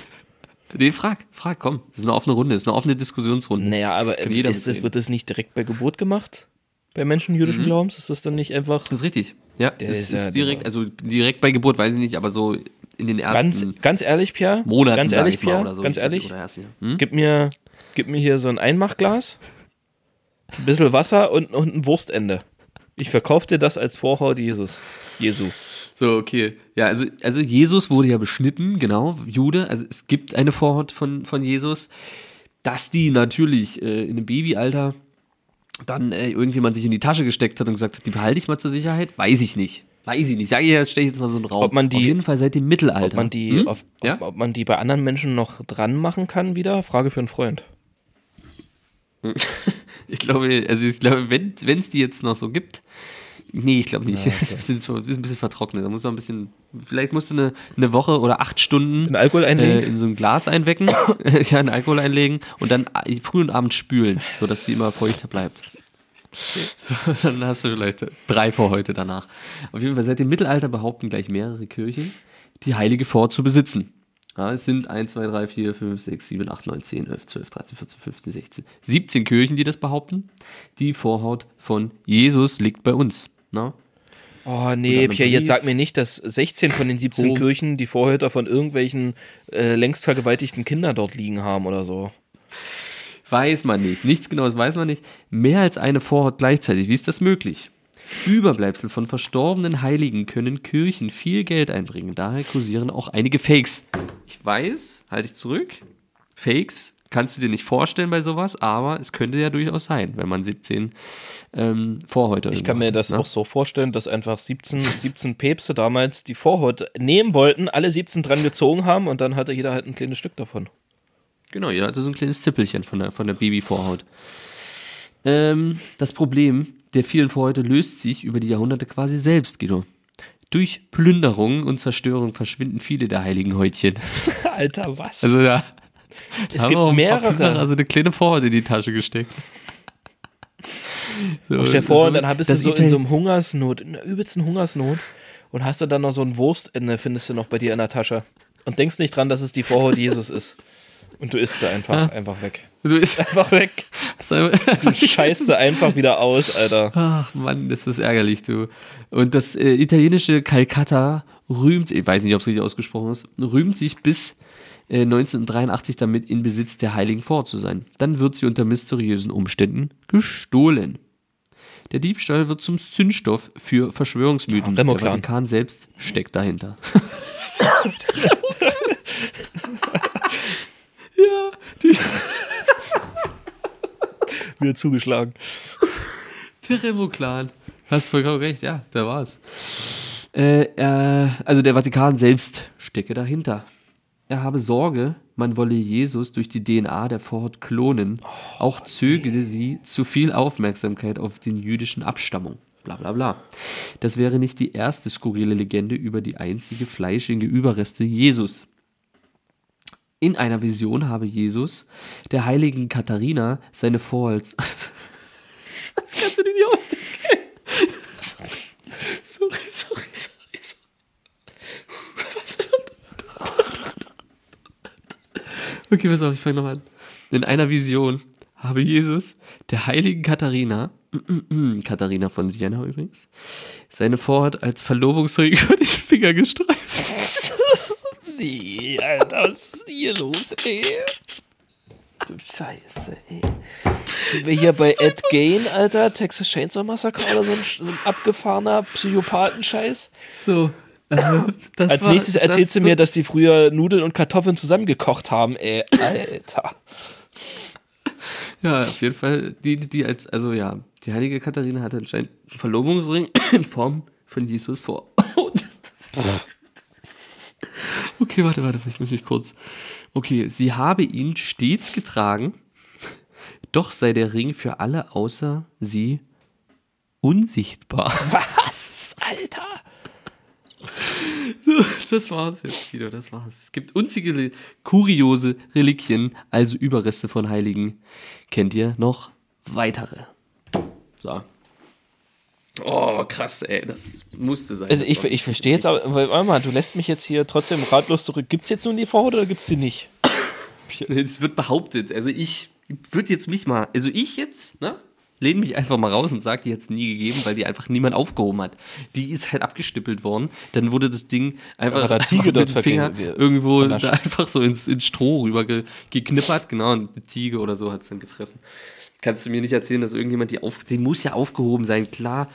Nee, frag, frag, komm. Das ist eine offene Runde, das ist eine offene Diskussionsrunde. Naja, aber äh, ist das, wird das nicht direkt bei Geburt gemacht? Bei Menschen jüdischen Mhm. Glaubens? Ist das dann nicht einfach Das ist richtig. Ja, es ist ist, direkt, also direkt bei Geburt weiß ich nicht, aber so in den ersten ganz, ganz ehrlich, Pia? Monaten, Ganz ehrlich, Pia? oder so. Ganz ehrlich? Oder ersten, ja. hm? Gib mir, gib mir hier so ein Einmachglas, ein bisschen Wasser und, und ein Wurstende. Ich verkaufe dir das als Vorhaut Jesus. Jesu. So, okay. Ja, also, also Jesus wurde ja beschnitten, genau, Jude. Also es gibt eine Vorhaut von, von Jesus. Dass die natürlich äh, in einem Babyalter dann äh, irgendjemand sich in die Tasche gesteckt hat und gesagt hat, die behalte ich mal zur Sicherheit, weiß ich nicht. Weiß ich nicht. Sag ich jetzt, stelle ich jetzt mal so einen Raum. Ob man die- Auf jeden Fall seit dem Mittelalter. Ob man die, Hm? auf, ja? ob, ob man die bei anderen Menschen noch dran machen kann wieder? Frage für einen Freund. Ich glaube, also ich glaube, wenn es die jetzt noch so gibt, nee, ich glaube nicht. Das ist, ein bisschen, so- ist ein bisschen vertrocknet. Da muss man ein bisschen, vielleicht musst du eine, eine Woche oder acht Stunden In Alkohol einlegen? äh, in so ein Glas einwecken, ja, in Alkohol einlegen und dann früh und abends spülen, sodass die immer feuchter bleibt. So, dann hast du vielleicht drei vor heute danach. Auf jeden Fall, seit dem Mittelalter behaupten gleich mehrere Kirchen, die heilige Vorhaut zu besitzen. Ja, es sind 1, 2, 3, 4, 5, 6, 7, 8, 9, 10, 11, 12, 13, 14, 15, 16, 17 Kirchen, die das behaupten. Die Vorhaut von Jesus liegt bei uns. Na? Oh nee, Pierre, jetzt sag mir nicht, dass 16 von den 17 Rom. Kirchen die Vorhüter von irgendwelchen äh, längst vergewaltigten Kindern dort liegen haben oder so. Weiß man nicht. Nichts Genaues weiß man nicht. Mehr als eine Vorhaut gleichzeitig. Wie ist das möglich? Überbleibsel von verstorbenen Heiligen können Kirchen viel Geld einbringen. Daher kursieren auch einige Fakes. Ich weiß, halte ich zurück. Fakes kannst du dir nicht vorstellen bei sowas, aber es könnte ja durchaus sein, wenn man 17 ähm, Vorhäute Ich kann mir das ne? auch so vorstellen, dass einfach 17, 17 Päpste damals die Vorhaut nehmen wollten, alle 17 dran gezogen haben und dann hatte jeder halt ein kleines Stück davon. Genau, jeder hatte so ein kleines Zippelchen von der, von der Babyvorhaut. Ähm, das Problem der vielen Vorhäute löst sich über die Jahrhunderte quasi selbst, Guido. Durch Plünderung und Zerstörung verschwinden viele der heiligen Häutchen. Alter, was? Also ja, es haben gibt mehrere. Also eine kleine Vorhaut in die Tasche gesteckt. So, Stell dir vor, so- und dann bist du so in Ital- so einem Hungersnot, in der übelsten Hungersnot und hast du dann noch so ein Wurstende, findest du noch bei dir in der Tasche. Und denkst nicht dran, dass es die Vorhaut Jesus ist. Und du isst sie einfach, einfach weg. Du ist Einfach weg. Du scheißt sie einfach wieder aus, Alter. Ach Mann, das ist ärgerlich, du. Und das äh, italienische Calcutta rühmt, ich weiß nicht, ob es richtig ausgesprochen ist, rühmt sich bis äh, 1983 damit in Besitz der Heiligen Vorhaut zu sein. Dann wird sie unter mysteriösen Umständen gestohlen. Der Diebstahl wird zum Zündstoff für Verschwörungsmythen. Ah, der. Vatikan selbst steckt dahinter. ja, die, Wieder zugeschlagen. Der Remo-Clan. Hast vollkommen recht, ja, da war's. Äh, äh, also der Vatikan selbst stecke dahinter. Er habe Sorge, man wolle Jesus durch die DNA der Vorhaut klonen. Auch zögere sie zu viel Aufmerksamkeit auf den jüdischen Abstammung. Bla bla bla. Das wäre nicht die erste skurrile Legende über die einzige fleischige Überreste Jesus. In einer Vision habe Jesus der heiligen Katharina seine Vorhaut. Das kannst du dir nicht ausdenken. Sorry, sorry, sorry. sorry. Okay, pass auf, ich fange nochmal an. In einer Vision habe Jesus der heiligen Katharina, Katharina von Siena übrigens, seine Vorhaut als Verlobungsring über den Finger gestreift. Nee, Alter, was ist hier los, ey? Du Scheiße, ey. Sind wir hier bei Ed Gain, Alter? Texas Chainsaw Massacre oder so ein, so ein abgefahrener Psychopathenscheiß? So. Äh, das Als war- nächstes erzählst du mir, dass die früher Nudeln und Kartoffeln zusammengekocht haben, ey. Alter. Ja, auf jeden Fall, die, die, die als, also ja, die heilige Katharina hatte anscheinend einen Verlobungsring in Form von Jesus vor. okay, warte, warte, ich muss mich kurz. Okay, sie habe ihn stets getragen, doch sei der Ring für alle außer sie unsichtbar. Was? Alter. Das war's jetzt wieder, das war's. Es gibt unzählige kuriose Reliquien, also Überreste von Heiligen. Kennt ihr noch weitere? So. Oh, krass, ey, das musste sein. Also ich, ich verstehe jetzt, aber warte mal, du lässt mich jetzt hier trotzdem ratlos zurück. Gibt's jetzt nun die Vorhaut oder gibt's die nicht? Es wird behauptet, also ich würde jetzt mich mal, also ich jetzt, ne? Lehne mich einfach mal raus und sage, die hat es nie gegeben, weil die einfach niemand aufgehoben hat. Die ist halt abgestüppelt worden. Dann wurde das Ding einfach, einfach Ziege mit dort dem Finger irgendwo einfach so ins, ins Stroh rüber ge, geknippert. Genau, und die Ziege oder so hat es dann gefressen. Kannst du mir nicht erzählen, dass irgendjemand die auf, die muss ja aufgehoben sein, klar.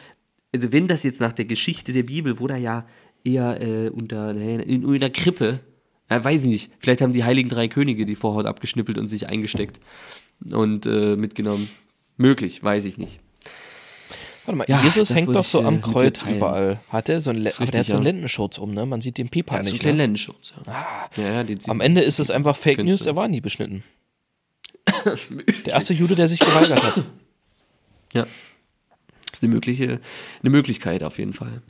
Also wenn das jetzt nach der Geschichte der Bibel, wo da ja eher äh, unter, in, in der Krippe, ja, weiß ich nicht, vielleicht haben die heiligen drei Könige die Vorhaut abgeschnippelt und sich eingesteckt und äh, mitgenommen. Möglich, weiß ich nicht. Warte mal, Ja, Jesus hängt doch so äh, am Kreuz überall. Hat er so einen, Le der hat richtig, so einen ja. Lendenschutz um, ne? Man sieht den Pipa nicht. kleinen Ne? Lendenschutz. Ja. ja, ja, den Am Ende ist es einfach Fake News, er war nie beschnitten. Der erste Jude, der sich geweigert hat. Ja. Das ist eine mögliche, eine Möglichkeit auf jeden Fall.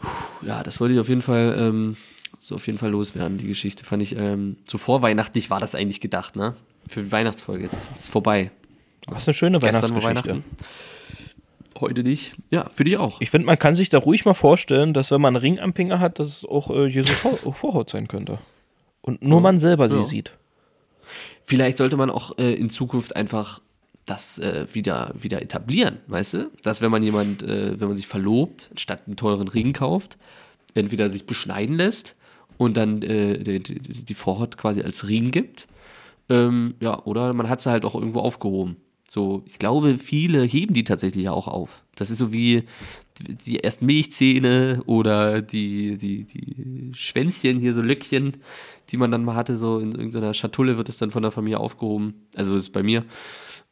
Puh, Ja, das wollte ich auf jeden Fall, ähm, so auf jeden Fall loswerden. Die Geschichte fand ich, ähm, so vorweihnachtlich war das eigentlich gedacht, ne? Für die Weihnachtsfolge. Jetzt ist vorbei. Das ist eine schöne Weihnachtsgeschichte. Heute nicht. Ja, für dich auch. Ich finde, man kann sich da ruhig mal vorstellen, dass wenn man einen Ring am Finger hat, dass es auch äh, Jesus Vor Vorhaut sein könnte. Und nur man selber sie Ja. sieht. Vielleicht sollte man auch äh, in Zukunft einfach das äh, wieder, wieder etablieren, weißt du? Dass wenn man jemand, äh, wenn man sich verlobt, statt einen teuren Ring kauft, entweder sich beschneiden lässt und dann äh, die, die, die Vorhaut quasi als Ring gibt, ähm, ja, oder man hat sie halt auch irgendwo aufgehoben. So, ich glaube, viele heben die tatsächlich auch auf. Das ist so wie die ersten Milchzähne oder die, die, die Schwänzchen hier, so Löckchen, die man dann mal hatte, so in irgendeiner Schatulle wird es dann von der Familie aufgehoben. Also ist bei mir.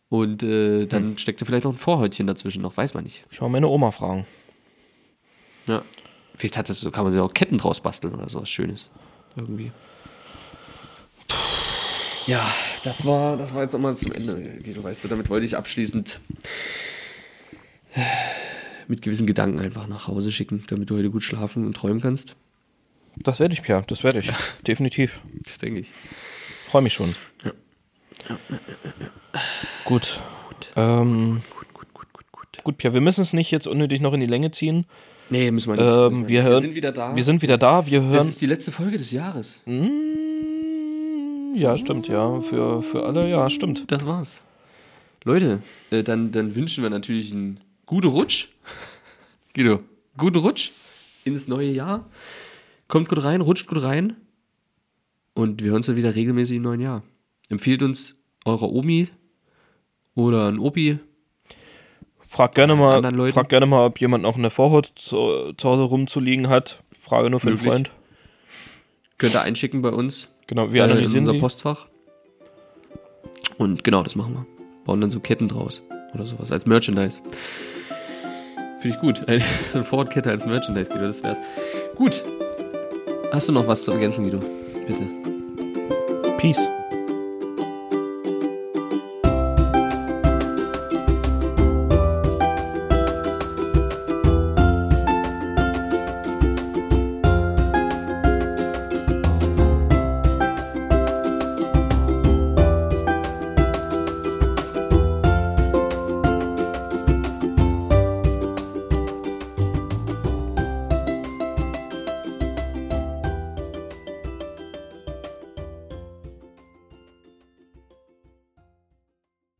Und äh, dann Hm. steckte vielleicht noch ein Vorhäutchen dazwischen noch, weiß man nicht. Ich mal meine Oma fragen. Ja. Vielleicht hat das, kann man sich auch Ketten draus basteln oder sowas Schönes. Irgendwie. Ja, das war, das war jetzt auch mal zum Ende, Guido, weißt du, damit wollte ich abschließend mit gewissen Gedanken einfach nach Hause schicken, damit du heute gut schlafen und träumen kannst. Das werde ich, Pierre, das werde ich. Definitiv. Das denke ich. Freue mich schon. Gut. Ähm, Gut, gut, gut, gut, gut. gut, Pierre, wir müssen es nicht jetzt unnötig noch in die Länge ziehen. Nee, müssen wir nicht. Ähm, Müssen wir, hören, sind wieder da. Wir sind wieder da. Wir das hören. ist die letzte Folge des Jahres. Mm, ja, stimmt, ja. Für, für alle, ja, stimmt. Das war's. Leute, äh, dann, dann wünschen wir natürlich einen guten Rutsch. Guido, guten Rutsch ins neue Jahr. Kommt gut rein, rutscht gut rein. Und wir hören uns dann wieder regelmäßig im neuen Jahr. Empfiehlt uns eure Omi oder ein Opi. Frag gerne mal, frag gerne mal, ob jemand noch eine Vorhaut zu, zu Hause rumzuliegen hat. Frage nur für einen Möglich. Freund. Könnt ihr einschicken bei uns. Genau, wir äh, in analysieren unser sie. Postfach. Und genau, das machen wir. Bauen dann so Ketten draus. Oder sowas als Merchandise. Finde ich gut. Eine, so eine Ford-Kette als Merchandise, Guido, das wär's. Gut. Hast du noch was zu ergänzen, Guido? Bitte. Peace.